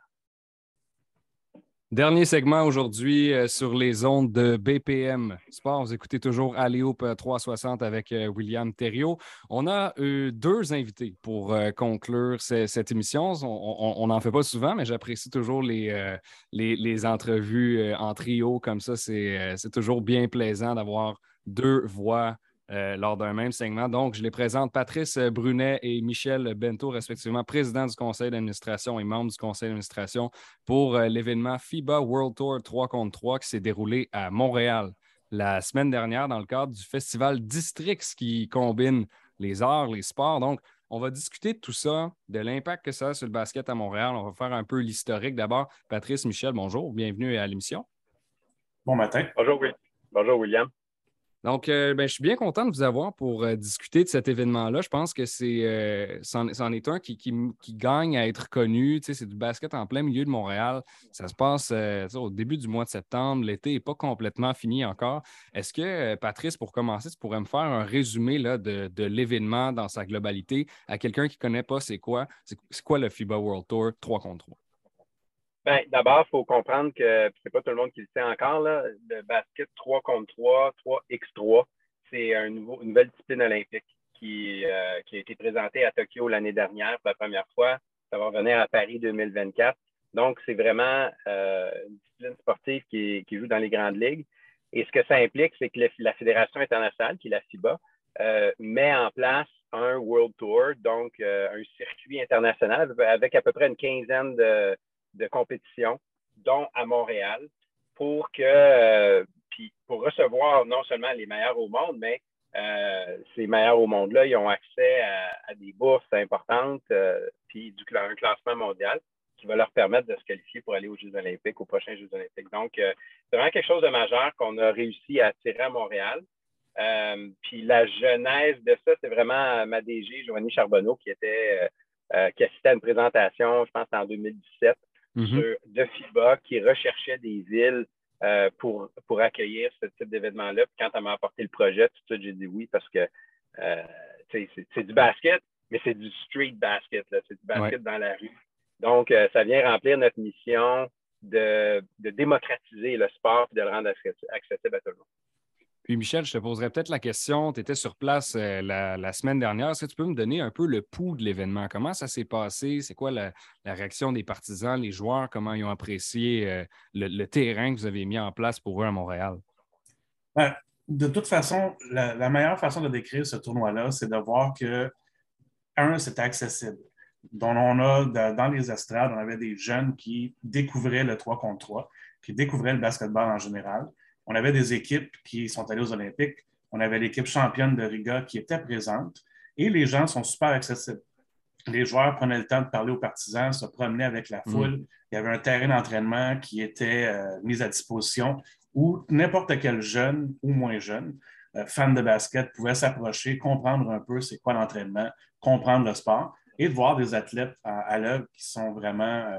Dernier segment aujourd'hui euh, sur les ondes de BPM Sport. Vous écoutez toujours Aléoupe 360 avec euh, William Thériault. On a eu deux invités pour euh, conclure cette émission. On n'en fait pas souvent, mais j'apprécie toujours les, les, les, entrevues en trio comme ça. C'est toujours bien plaisant d'avoir deux voix euh, lors d'un même segment. Donc, je les présente Patrice Brunet et Michel Bento, respectivement président du conseil d'administration et membre du conseil d'administration pour euh, l'événement FIBA World Tour 3 contre 3 qui s'est déroulé à Montréal la semaine dernière dans le cadre du festival Districts qui combine les arts, les sports. Donc, on va discuter de tout ça, de l'impact que ça a sur le basket à Montréal. On va faire un peu l'historique d'abord. Patrice, Michel, bonjour, bienvenue à l'émission. Bon matin. Bonjour, oui. Bonjour, William. Donc, euh, ben, je suis bien content de vous avoir pour euh, discuter de cet événement-là. Je pense que c'est, euh, c'en, est un qui, gagne à être connu. c'est du basket en plein milieu de Montréal. Ça se passe au début du mois de septembre. L'été n'est pas complètement fini encore. Est-ce que, Patrice, pour commencer, tu pourrais me faire un résumé là, de, l'événement dans sa globalité à quelqu'un qui ne connaît pas c'est quoi? C'est, quoi le FIBA World Tour 3 contre 3? Ben, d'abord, il faut comprendre que c'est pas tout le monde qui le sait encore, le basket 3 contre 3, 3x3, c'est une nouvelle discipline olympique qui, euh, qui a été présentée à Tokyo l'année dernière pour la première fois. Ça va revenir à Paris 2024. Donc, c'est vraiment euh, une discipline sportive qui, qui, joue dans les grandes ligues. Et ce que ça implique, c'est que la Fédération internationale, qui est la FIBA, euh, met en place un World Tour, donc un circuit international avec à peu près une quinzaine de, de compétition, dont à Montréal, pour que, euh, puis pour recevoir non seulement les meilleurs au monde, mais euh, ces meilleurs au monde-là, ils ont accès à, des bourses importantes, euh, puis du, un classement mondial qui va leur permettre de se qualifier pour aller aux Jeux olympiques, aux prochains Jeux olympiques. Donc, c'est vraiment quelque chose de majeur qu'on a réussi à attirer à Montréal. puis la genèse de ça, c'est vraiment ma DG, Joanie Charbonneau, qui était qui assistait à une présentation, je pense, en 2017, Mm-hmm. de FIBA qui recherchait des villes euh, pour, pour accueillir ce type d'événement-là. quand elle m'a apporté le projet, tout de suite, j'ai dit oui parce que euh, c'est du basket, mais c'est du street basket. C'est du basket dans la rue. Donc, euh, ça vient remplir notre mission de, de démocratiser le sport et de le rendre accessible à tout le monde. Puis Michel, je te poserais peut-être la question, tu étais sur place euh, la, semaine dernière, est-ce que tu peux me donner un peu le pouls de l'événement? Comment ça s'est passé? C'est quoi la, réaction des partisans, les joueurs? Comment ils ont apprécié euh, le, terrain que vous avez mis en place pour eux à Montréal? Ben, de toute façon, la, meilleure façon de décrire ce tournoi-là, c'est de voir que, un, c'était accessible. Donc, on a, dans les estrades, on avait des jeunes qui découvraient le 3 contre 3, qui découvraient le basketball en général on avait des équipes qui sont allées aux Olympiques. On avait l'équipe championne de Riga qui était présente et les gens sont super accessibles. Les joueurs prenaient le temps de parler aux partisans, se promenaient avec la mm. foule. Il y avait un terrain d'entraînement qui était euh, mis à disposition où n'importe quel jeune ou moins jeune, euh, fan de basket, pouvait s'approcher, comprendre un peu c'est quoi l'entraînement, comprendre le sport et de voir des athlètes à, l'œuvre qui sont vraiment euh,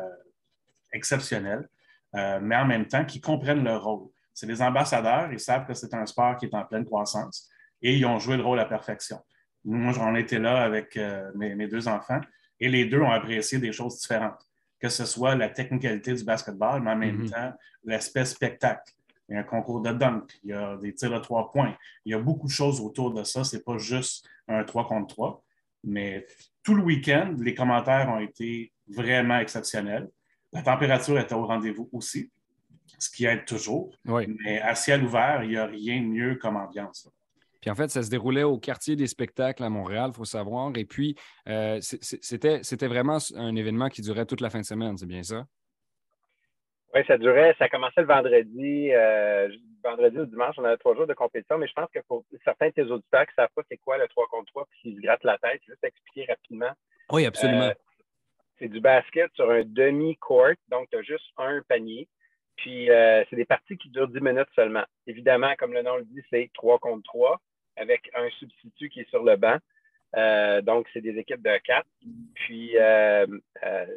exceptionnels, mais en même temps qui comprennent leur rôle. C'est des ambassadeurs, ils savent que c'est un sport qui est en pleine croissance et ils ont joué le rôle à perfection. Moi, j'en étais là avec mes, deux enfants et les deux ont apprécié des choses différentes, que ce soit la technicalité du basketball, mais en même mm-hmm. temps l'aspect spectacle. Il y a un concours de dunk, il y a des tirs de trois points. Il y a beaucoup de choses autour de ça. Ce n'est pas juste un 3 contre 3. Mais tout le week-end, les commentaires ont été vraiment exceptionnels. La température était au rendez-vous aussi, ce qui aide toujours. Mais à ciel ouvert, il n'y a rien de mieux comme ambiance. Puis en fait, ça se déroulait au quartier des spectacles à Montréal, il faut savoir. Et puis, euh, c'était vraiment un événement qui durait toute la fin de semaine, c'est bien ça? Oui, ça durait, ça commençait le vendredi, euh, vendredi ou dimanche, on avait trois jours de compétition, mais je pense que pour certains de tes auditeurs qui ne savent pas c'est quoi le 3 contre 3 puis s'ils se grattent la tête, juste expliquer rapidement. Oui, absolument. Euh, c'est du basket sur un demi-court, donc tu as juste un panier. Puis euh, c'est des parties qui durent 10 minutes seulement. Évidemment, comme le nom le dit, c'est 3 contre 3 avec un substitut qui est sur le banc. Euh, donc, c'est des équipes de quatre. Puis, euh,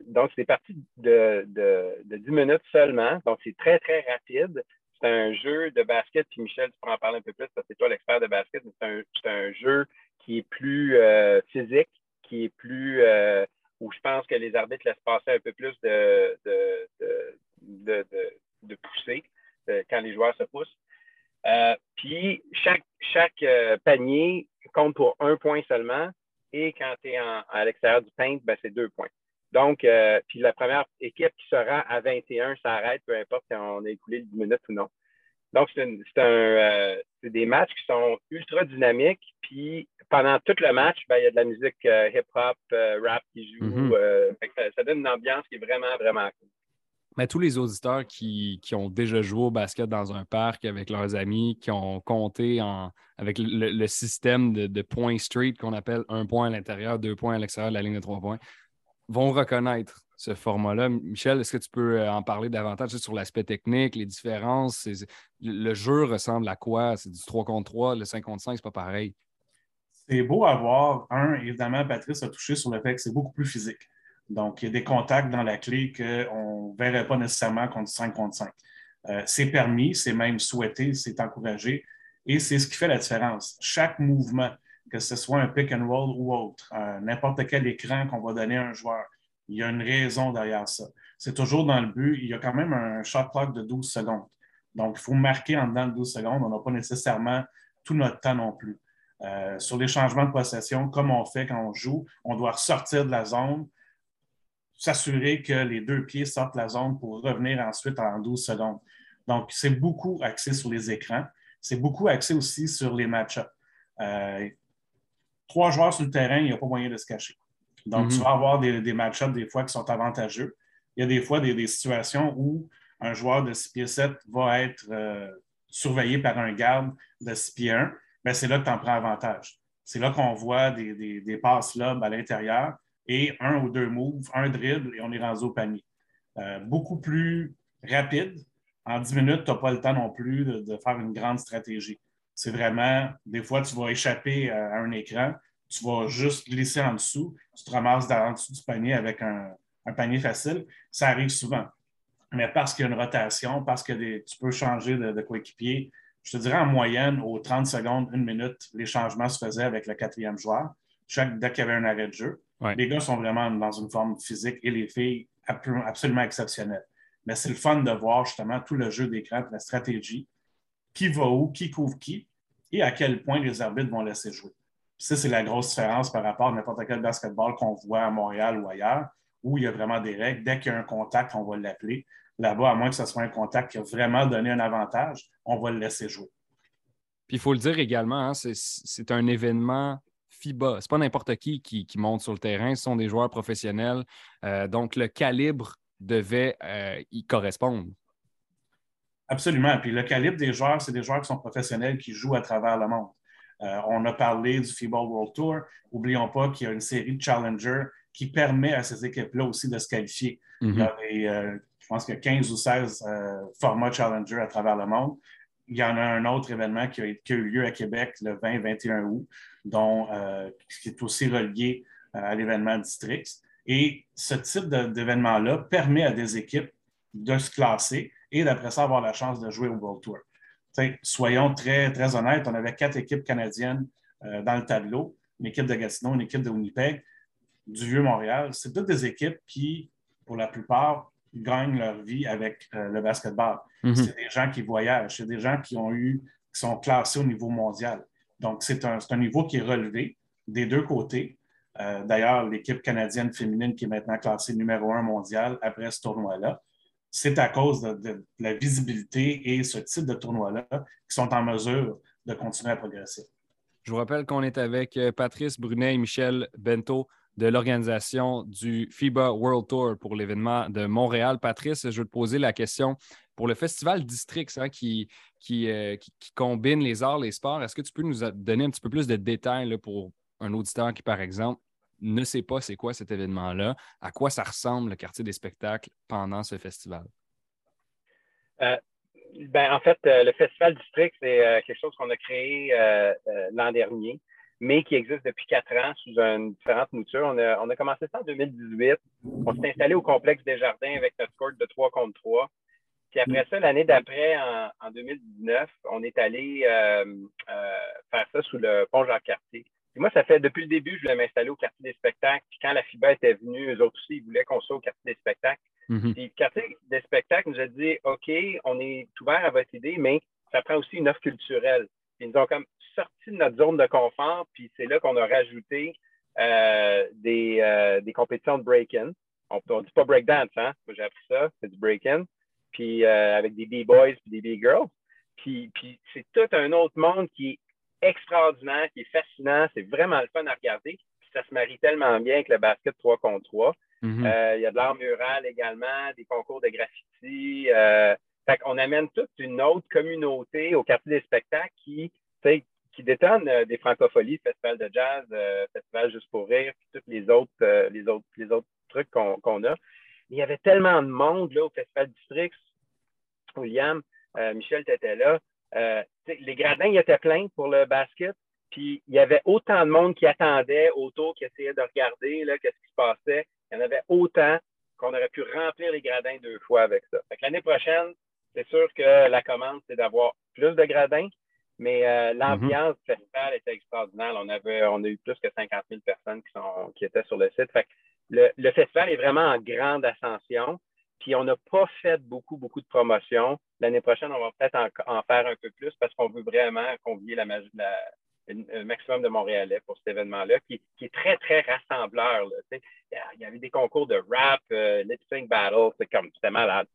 donc, c'est des parties de, de, 10 minutes seulement. Donc, c'est très, très rapide. C'est un jeu de basket. Puis, Michel, tu pourras en parler un peu plus parce que c'est toi l'expert de basket. C'est un, jeu qui est plus physique, qui est plus. où je pense que les arbitres laissent passer un peu plus de poussée quand les joueurs se poussent. puis, chaque, chaque panier compte pour un point seulement. Et quand tu es à l'extérieur du paint, ben, c'est deux points. Donc, euh, puis la première équipe qui sera à 21 s'arrête, peu importe si on a écoulé 10 minutes ou non. Donc, c'est euh, des matchs qui sont ultra dynamiques. Puis pendant tout le match, ben, il y a de la musique euh, hip-hop, rap qui joue. Mm-hmm. ça, ça, donne une ambiance qui est vraiment, vraiment cool. Mais tous les auditeurs qui, ont déjà joué au basket dans un parc avec leurs amis, qui ont compté avec le, système de, point street qu'on appelle un point à l'intérieur, deux points à l'extérieur de la ligne de trois points, vont reconnaître ce format-là. Michel, est-ce que tu peux euh, en parler davantage sur l'aspect technique, les différences? Le jeu ressemble à quoi? C'est du 3 contre 3, le 5 contre 5, c'est pas pareil. C'est beau à voir. Un, évidemment, Patrice a touché sur le fait que c'est beaucoup plus physique. Donc, il y a des contacts dans la clé qu'on ne verrait pas nécessairement contre 5 contre 5. Euh, c'est permis, c'est même souhaité, c'est encouragé et c'est ce qui fait la différence. Chaque mouvement, que ce soit un pick and roll ou autre, euh, n'importe quel écran qu'on va donner à un joueur, il y a une raison derrière ça. C'est toujours dans le but. Il y a quand même un shot clock de 12 secondes. Donc, il faut marquer en dedans de 12 secondes. On n'a pas nécessairement tout notre temps non plus. Euh, sur les changements de possession, comme on fait quand on joue, on doit ressortir de la zone, s'assurer que les deux pieds sortent de la zone pour revenir ensuite en 12 secondes. Donc, c'est beaucoup axé sur les écrans. C'est beaucoup axé aussi sur les match-ups. Euh, trois joueurs sur le terrain, il n'y a pas moyen de se cacher. Donc, tu mhm. vas avoir des, des match-ups des fois qui sont avantageux. Il y a des fois des, situations où un joueur de 6 pieds 7 va être euh, surveillé par un garde de 6 pieds 1. Ben, c'est là que tu en prends avantage. C'est là qu'on voit des, des passes lobes à l'intérieur et un ou deux moves, un dribble et on est rendu au panier. Euh, beaucoup plus rapide. En 10 minutes, tu n'as pas le temps non plus de, faire une grande stratégie. C'est vraiment, des fois, tu vas échapper à, un écran, tu vas juste glisser en dessous, tu te ramasses en dessous du panier avec un, panier facile. Ça arrive souvent. Mais parce qu'il y a une rotation, parce que tu peux changer de, de coéquipier, je te dirais en moyenne, aux 30 secondes, une minute, les changements se faisaient avec le quatrième joueur. Chaque, dès qu'il y avait un arrêt de jeu. Les gars sont vraiment dans une forme physique et les filles absolument exceptionnelles. Mais c'est le fun de voir justement tout le jeu d'écran, la stratégie, qui va où, qui couvre qui et à quel point les arbitres vont laisser jouer. ça, c'est la grosse différence par rapport à n'importe quel basketball qu'on voit à Montréal ou ailleurs, où il y a vraiment des règles. Dès qu'il y a un contact, on va l'appeler. Là-bas, à moins que ce soit un contact qui a vraiment donné un avantage, on va le laisser jouer. Puis il faut le dire également, hein, c'est un événement FIBA. Ce n'est pas n'importe qui, qui, monte sur le terrain, ce sont des joueurs professionnels. Euh, donc, le calibre devait euh, y correspondre. Absolument. Puis le calibre des joueurs, c'est des joueurs qui sont professionnels, qui jouent à travers le monde. Euh, on a parlé du FIBA World Tour. N'oublions pas qu'il y a une série de challengers qui permet à ces équipes-là aussi de se qualifier. Il y a je pense qu'il y a 15 ou 16 formats challenger à travers le monde il y en a un autre événement qui a, eu lieu à Québec le 20-21 août, dont, euh, qui est aussi relié euh, à l'événement District. Et ce type d'événement-là permet à des équipes de se classer et d'après ça avoir la chance de jouer au World Tour. soyons très, très honnêtes, on avait quatre équipes canadiennes euh, dans le tableau, une équipe de Gatineau, une équipe de Winnipeg, du Vieux-Montréal. C'est toutes des équipes qui, pour la plupart, gagnent leur vie avec euh, le basketball. Mhm. C'est des gens qui voyagent, c'est des gens qui ont eu, qui sont classés au niveau mondial. Donc, c'est un, un, niveau qui est relevé des deux côtés. Euh, d'ailleurs, l'équipe canadienne féminine qui est maintenant classée numéro un mondial après ce tournoi-là, c'est à cause de, la visibilité et ce type de tournoi-là qui sont en mesure de continuer à progresser. Je vous rappelle qu'on est avec euh, Patrice Brunet et Michel Bento de l'organisation du FIBA World Tour pour l'événement de Montréal. Patrice, je veux te poser la question pour le festival District hein, qui, euh, qui, combine les arts, les sports. Est-ce que tu peux nous donner un petit peu plus de détails pour, un auditeur qui, par exemple, ne sait pas c'est quoi cet événement-là, à quoi ça ressemble le quartier des spectacles pendant ce festival? Euh, ben, en fait, euh, le Festival District, c'est quelque chose qu'on a créé l'an dernier, mais qui existe depuis quatre ans sous une différente mouture. On a, on a commencé ça en 2018. On s'est installé au complexe des Jardins avec notre court de 3 contre 3. Puis après ça, l'année d'après, en, en, 2019, on est allé faire ça sous le pont Jacques-Cartier moi, ça fait depuis le début, je voulais m'installer au quartier des spectacles. Puis quand la FIBA était venue, eux autres aussi, ils voulaient qu'on soit au quartier des spectacles. Mm-hmm. Puis le quartier des spectacles nous a dit OK, on est ouvert à votre idée, mais ça prend aussi une offre culturelle. ils nous ont comme sorti de notre zone de confort, puis c'est là qu'on a rajouté euh, des, euh, des, compétitions de break-in. On ne dit pas breakdance, hein? J'ai appris ça, c'est du break-in. Puis euh, avec des B-boys et des B-girls. Puis, puis c'est tout un autre monde qui est extraordinaire, qui est fascinant. C'est vraiment le fun à regarder. Puis ça se marie tellement bien avec le basket 3 contre 3. Mhm. euh, il y a de l'art mural également, des concours de graffiti. Euh, fait qu'on amène toute une autre communauté au quartier des spectacles qui, qui détonne euh, des francopholies, festival de jazz, festival juste pour rire, puis tous les autres, les autres, les autres trucs qu'on a. Il y avait tellement de monde là, au Festival District. William, Michel, tu étais là. Euh, les gradins étaient pleins pour le basket. Puis il y avait autant de monde qui attendait autour, qui essayait de regarder qu'est-ce qui se passait. Il y en avait autant qu'on aurait pu remplir les gradins deux fois avec ça. L'année prochaine, c'est sûr que la commande, c'est d'avoir plus de gradins, mais euh, l'ambiance du festival était extraordinaire. On, avait, a eu plus que 50 000 personnes qui, étaient sur le site. Le, festival est vraiment en grande ascension. Puis on n'a pas fait beaucoup, beaucoup de promotions. L'année prochaine, on va peut-être en, faire un peu plus parce qu'on veut vraiment convier la, le maximum de Montréalais pour cet événement-là, qui, est très, très rassembleur. il y avait des concours de rap, euh, lip battle, c'est comme c'était malade.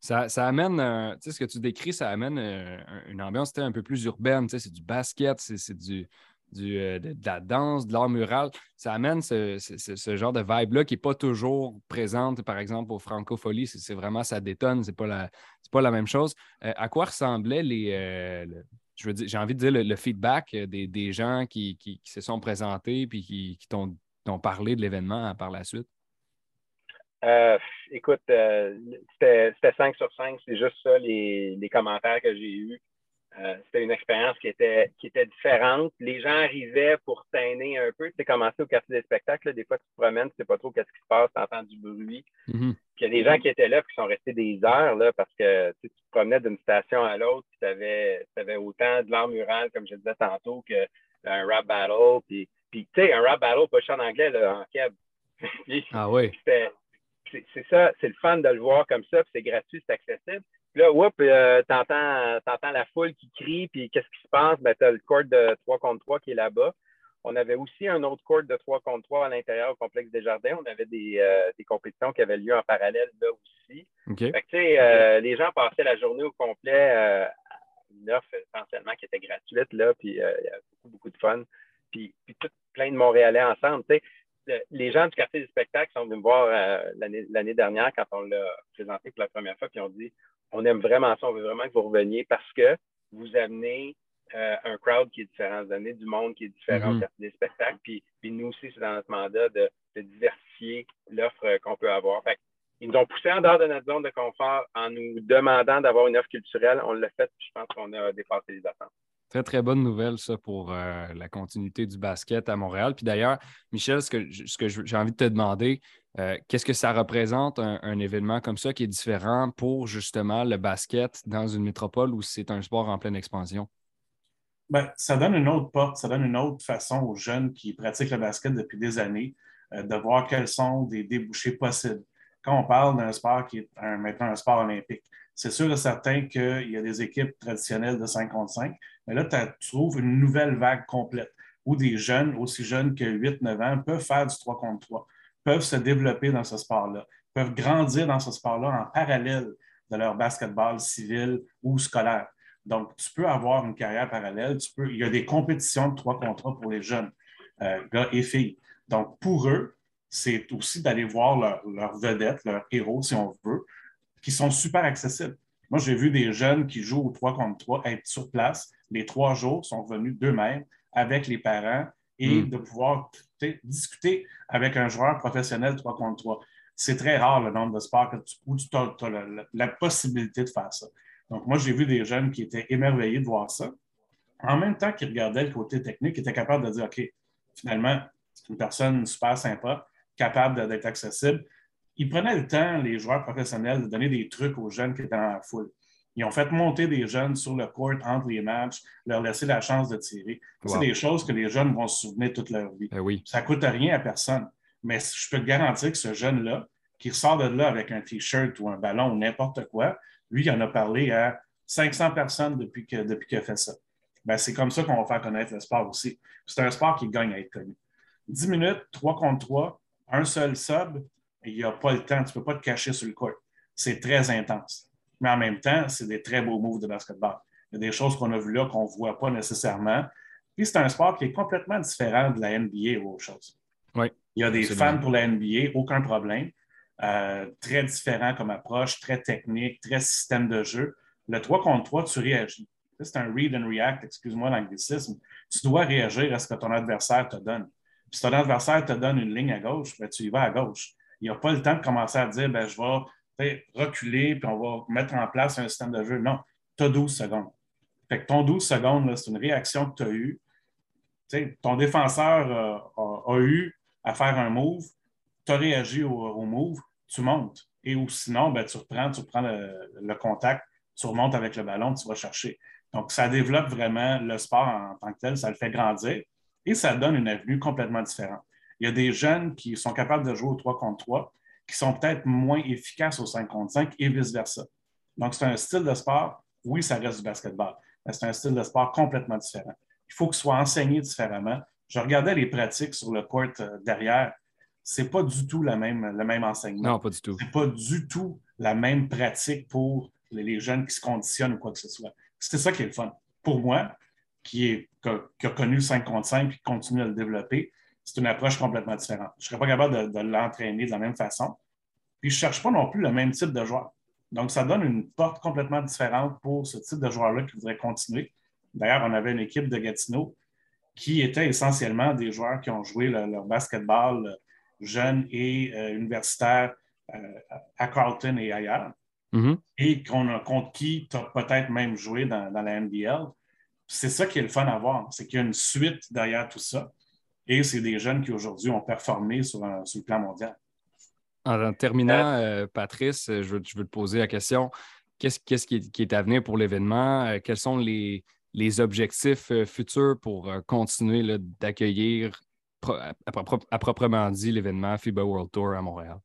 Ça, amène, euh, tu sais, ce que tu décris, ça amène euh, une ambiance un peu plus urbaine. c'est du basket, c'est du, euh, de, la danse, de l'art mural. Ça amène ce, genre de vibe-là qui n'est pas toujours présente, par exemple, au Francofolie. C'est vraiment, ça détonne, c'est pas la, pas la même chose. Euh, à quoi ressemblaient les. Euh, dire, j'ai envie de dire le, feedback des, gens qui, se sont présentés puis qui, t'ont parlé de l'événement par la suite? écoute, c'était 5 sur 5, c'est juste ça les, les commentaires que j'ai eus. Euh, c'était une expérience qui était, qui était différente. Les gens arrivaient pour teiner un peu. Tu sais, commencé au quartier des spectacles, des fois, tu te promènes, tu sais pas trop qu'est-ce qui se passe, tu entends du bruit. Mm-hmm. Puis il y a des gens qui étaient là qui sont restés des heures là, parce que tu, te promenais d'une station à l'autre, tu avais, avais, autant de l'art mural, comme je disais tantôt, qu'un rap battle. Puis, puis tu sais, un rap battle, pas en anglais, là, en keb. ah oui. C'est ça, c'est le fun de le voir comme ça, puis c'est gratuit, c'est accessible là, whoop, euh, t'entends, la foule qui crie, puis qu'est-ce qui se passe? Ben, t'as le court de 3 contre 3 qui est là-bas. On avait aussi un autre court de 3 contre 3 à l'intérieur au complexe des jardins. On avait des, euh, des compétitions qui avaient lieu en parallèle là aussi. Fait que, euh, les gens passaient la journée au complet une offre essentiellement qui était gratuite, là, puis il y avait beaucoup, beaucoup de fun. Puis, puis tout plein de Montréalais ensemble. sais les gens du quartier du spectacle sont venus me voir l'année dernière quand on l'a présenté pour la première fois, puis on dit on aime vraiment ça, on veut vraiment que vous reveniez parce que vous amenez euh, un crowd qui est différent, vous amenez du monde qui est différent mm-hmm. des spectacles. Puis, puis, nous aussi, c'est dans notre mandat de, diversifier l'offre euh, qu'on peut avoir. Fait, ils nous ont poussé en dehors de notre zone de confort en nous demandant d'avoir une offre culturelle. On l'a fait, puis je pense qu'on a dépassé les attentes. Très, très bonne nouvelle, ça, pour euh, la continuité du basket à Montréal. Puis d'ailleurs, Michel, ce que, ce que j'ai envie de te demander, Euh, qu'est-ce que ça représente un, événement comme ça qui est différent pour justement le basket dans une métropole où c'est un sport en pleine expansion? Ben, ça donne une autre porte, ça donne une autre façon aux jeunes qui pratiquent le basket depuis des années euh, de voir quels sont des débouchés possibles. Quand on parle d'un sport qui est maintenant un sport olympique, c'est sûr et certain qu'il y a des équipes traditionnelles de 5 contre 5, mais là, tu trouves une nouvelle vague complète où des jeunes, aussi jeunes que 8-9 ans, peuvent faire du 3 contre 3 peuvent se développer dans ce sport-là, peuvent grandir dans ce sport-là en parallèle de leur basketball civil ou scolaire. Donc, tu peux avoir une carrière parallèle. Il y a des compétitions de trois contrats pour les jeunes, euh, gars et filles. Donc, pour eux, c'est aussi d'aller voir leurs leur vedettes, leurs héros, si on veut, qui sont super accessibles. Moi, j'ai vu des jeunes qui jouent au 3 contre 3 être sur place. Les trois jours sont venus d'eux-mêmes avec les parents et hmm. de pouvoir discuter avec un joueur professionnel 3 contre 3. C'est très rare le nombre de sports où tu as, la, possibilité de faire ça. Donc, moi, j'ai vu des jeunes qui étaient émerveillés de voir ça. En même temps qu'ils regardaient le côté technique, ils étaient capables de dire OK, finalement, c'est une personne super sympa, capable d'être accessible. Ils prenaient le temps, les joueurs professionnels, de donner des trucs aux jeunes qui étaient dans la foule. Ils ont fait monter des jeunes sur le court entre les matchs, leur laisser la chance de tirer. C'est des choses que les jeunes vont se souvenir toute leur vie. Ben Ça ne coûte rien à personne. Mais je peux te garantir que ce jeune-là, qui ressort de là avec un T-shirt ou un ballon ou n'importe quoi, lui, il en a parlé à 500 personnes depuis qu'il depuis a fait ça. Ben, c'est comme ça qu'on va faire connaître le sport aussi. C'est un sport qui gagne à être connu. 10 minutes, 3 contre 3, un seul sub, il n'y a pas le temps, tu ne peux pas te cacher sur le court. C'est très intense mais en même temps, c'est des très beaux moves de basketball. Il y a des choses qu'on a vues là qu'on ne voit pas nécessairement. Puis c'est un sport qui est complètement différent de la NBA ou autre chose. Oui, Il y a des fans pour la NBA, aucun problème. Euh, très différent comme approche, très technique, très système de jeu. Le 3 contre 3, tu réagis. C'est un read and react, excuse-moi l'anglicisme. Tu dois réagir à ce que ton adversaire te donne. si ton adversaire te donne une ligne à gauche, ben, tu y vas à gauche. Il n'y a pas le temps de commencer à dire ben, je vais reculer, puis on va mettre en place un système de jeu. Non, tu as 12 secondes. Fait que ton 12 secondes, c'est une réaction que tu as eue. ton défenseur a, eu à faire un move, tu as réagi au, move, tu montes. Et ou sinon, ben, tu reprends, tu reprends le, contact, tu remontes avec le ballon, tu vas chercher. Donc, ça développe vraiment le sport en tant que tel, ça le fait grandir et ça donne une avenue complètement différente. Il y a des jeunes qui sont capables de jouer au 3 contre 3, qui sont peut-être moins efficaces au 5 contre 5 et vice-versa. Donc, c'est un style de sport, oui, ça reste du basketball, mais c'est un style de sport complètement différent. Il faut qu'il soit enseigné différemment. Je regardais les pratiques sur le court euh, derrière. Ce n'est pas du tout la même, le même enseignement. Non, pas du tout. Ce n'est pas du tout la même pratique pour les jeunes qui se conditionnent ou quoi que ce soit. C'est ça qui est le fun. Pour moi, qui, est, qui a connu le 5 contre 5 et qui continue à le développer, c'est une approche complètement différente. Je ne serais pas capable de, l'entraîner de la même façon. Puis je ne cherche pas non plus le même type de joueur. Donc, ça donne une porte complètement différente pour ce type de joueur-là qui voudrait continuer. D'ailleurs, on avait une équipe de Gatineau qui était essentiellement des joueurs qui ont joué leur basketball euh, jeune et euh, universitaire euh, à Carlton et ailleurs, mm-hmm. et contre qui tu as peut-être même joué dans, dans la NBL. C'est ça qui est le fun à voir, c'est qu'il y a une suite derrière tout ça. Et c'est des jeunes qui aujourd'hui ont performé sur, le plan mondial. En terminant, euh, Patrice, je veux, te poser la question. Qu'est-ce, qui, est, à venir pour l'événement? Euh, quels sont les, objectifs euh, futurs pour continuer d'accueillir à, proprement dit l'événement FIBA World Tour à Montréal?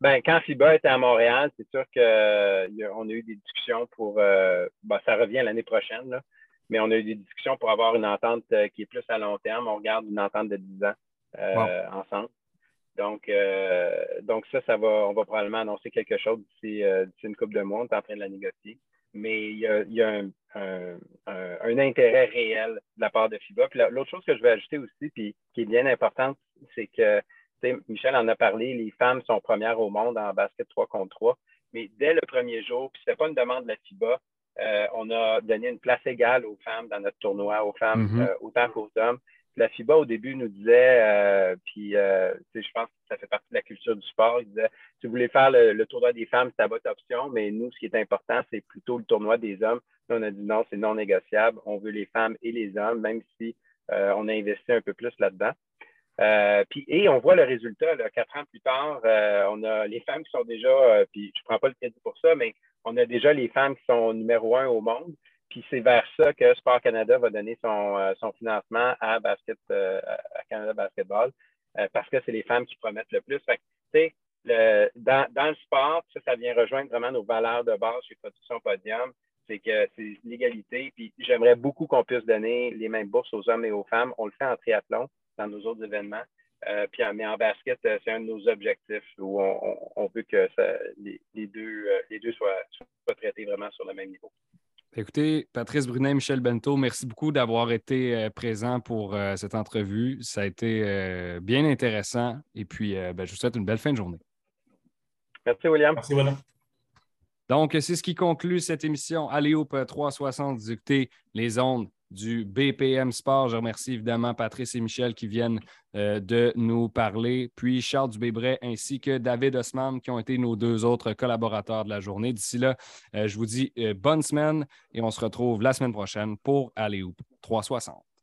Ben, quand FIBA était à Montréal, c'est sûr qu'on a, eu des discussions pour. Ben, ça revient l'année prochaine. Là mais on a eu des discussions pour avoir une entente euh, qui est plus à long terme. On regarde une entente de 10 ans euh, ensemble. Donc, euh, donc ça, ça va, on va probablement annoncer quelque chose d'ici une couple de mois. On est en train de la négocier. Mais il y a, un, intérêt réel de la part de FIBA. Puis l'autre chose que je vais ajouter aussi, puis qui est bien importante, c'est que Michel en a parlé, les femmes sont premières au monde en basket 3 contre 3. Mais dès le premier jour, puis ce n'est pas une demande de la FIBA, euh, on a donné une place égale aux femmes dans notre tournoi, aux femmes mm-hmm. euh, autant qu'aux hommes. La FIBA, au début, nous disait, euh, puis je pense que ça fait partie de la culture du sport, il disait, si vous voulez faire le, tournoi des femmes, c'est à votre option, mais nous, ce qui est important, c'est plutôt le tournoi des hommes. Là, on a dit non, c'est non négociable. On veut les femmes et les hommes, même si on a investi un peu plus là-dedans. puis, et on voit le résultat, quatre ans plus tard, on a les femmes qui sont déjà, puis je ne prends pas le crédit pour ça, mais on a déjà les femmes qui sont numéro un au monde. Puis c'est vers ça que Sport Canada va donner son, son financement à, basket, à Canada Basketball, parce que c'est les femmes qui promettent le plus. Fait le, dans, dans, le sport, ça, ça vient rejoindre vraiment nos valeurs de base chez Production Podium c'est que c'est l'égalité. Puis j'aimerais beaucoup qu'on puisse donner les mêmes bourses aux hommes et aux femmes. On le fait en triathlon, dans nos autres événements. Euh, puis, mais en basket, euh, c'est un de nos objectifs où on, veut que les, deux, euh, les deux soient, traités vraiment sur le même niveau. Écoutez, Patrice Brunet, Michel Bento, merci beaucoup d'avoir été présent pour cette entrevue. Ça a été bien intéressant. Et puis, ben, je vous souhaite une belle fin de journée. Merci, William. Merci, William. Donc, c'est ce qui conclut cette émission Alléop 360 écoutez les ondes du BPM Sport. Je remercie évidemment Patrice et Michel qui viennent euh, de nous parler, puis Charles Dubébret ainsi que David Osman qui ont été nos deux autres collaborateurs de la journée. D'ici là, euh, je vous dis euh, bonne semaine et on se retrouve la semaine prochaine pour Alléop 360.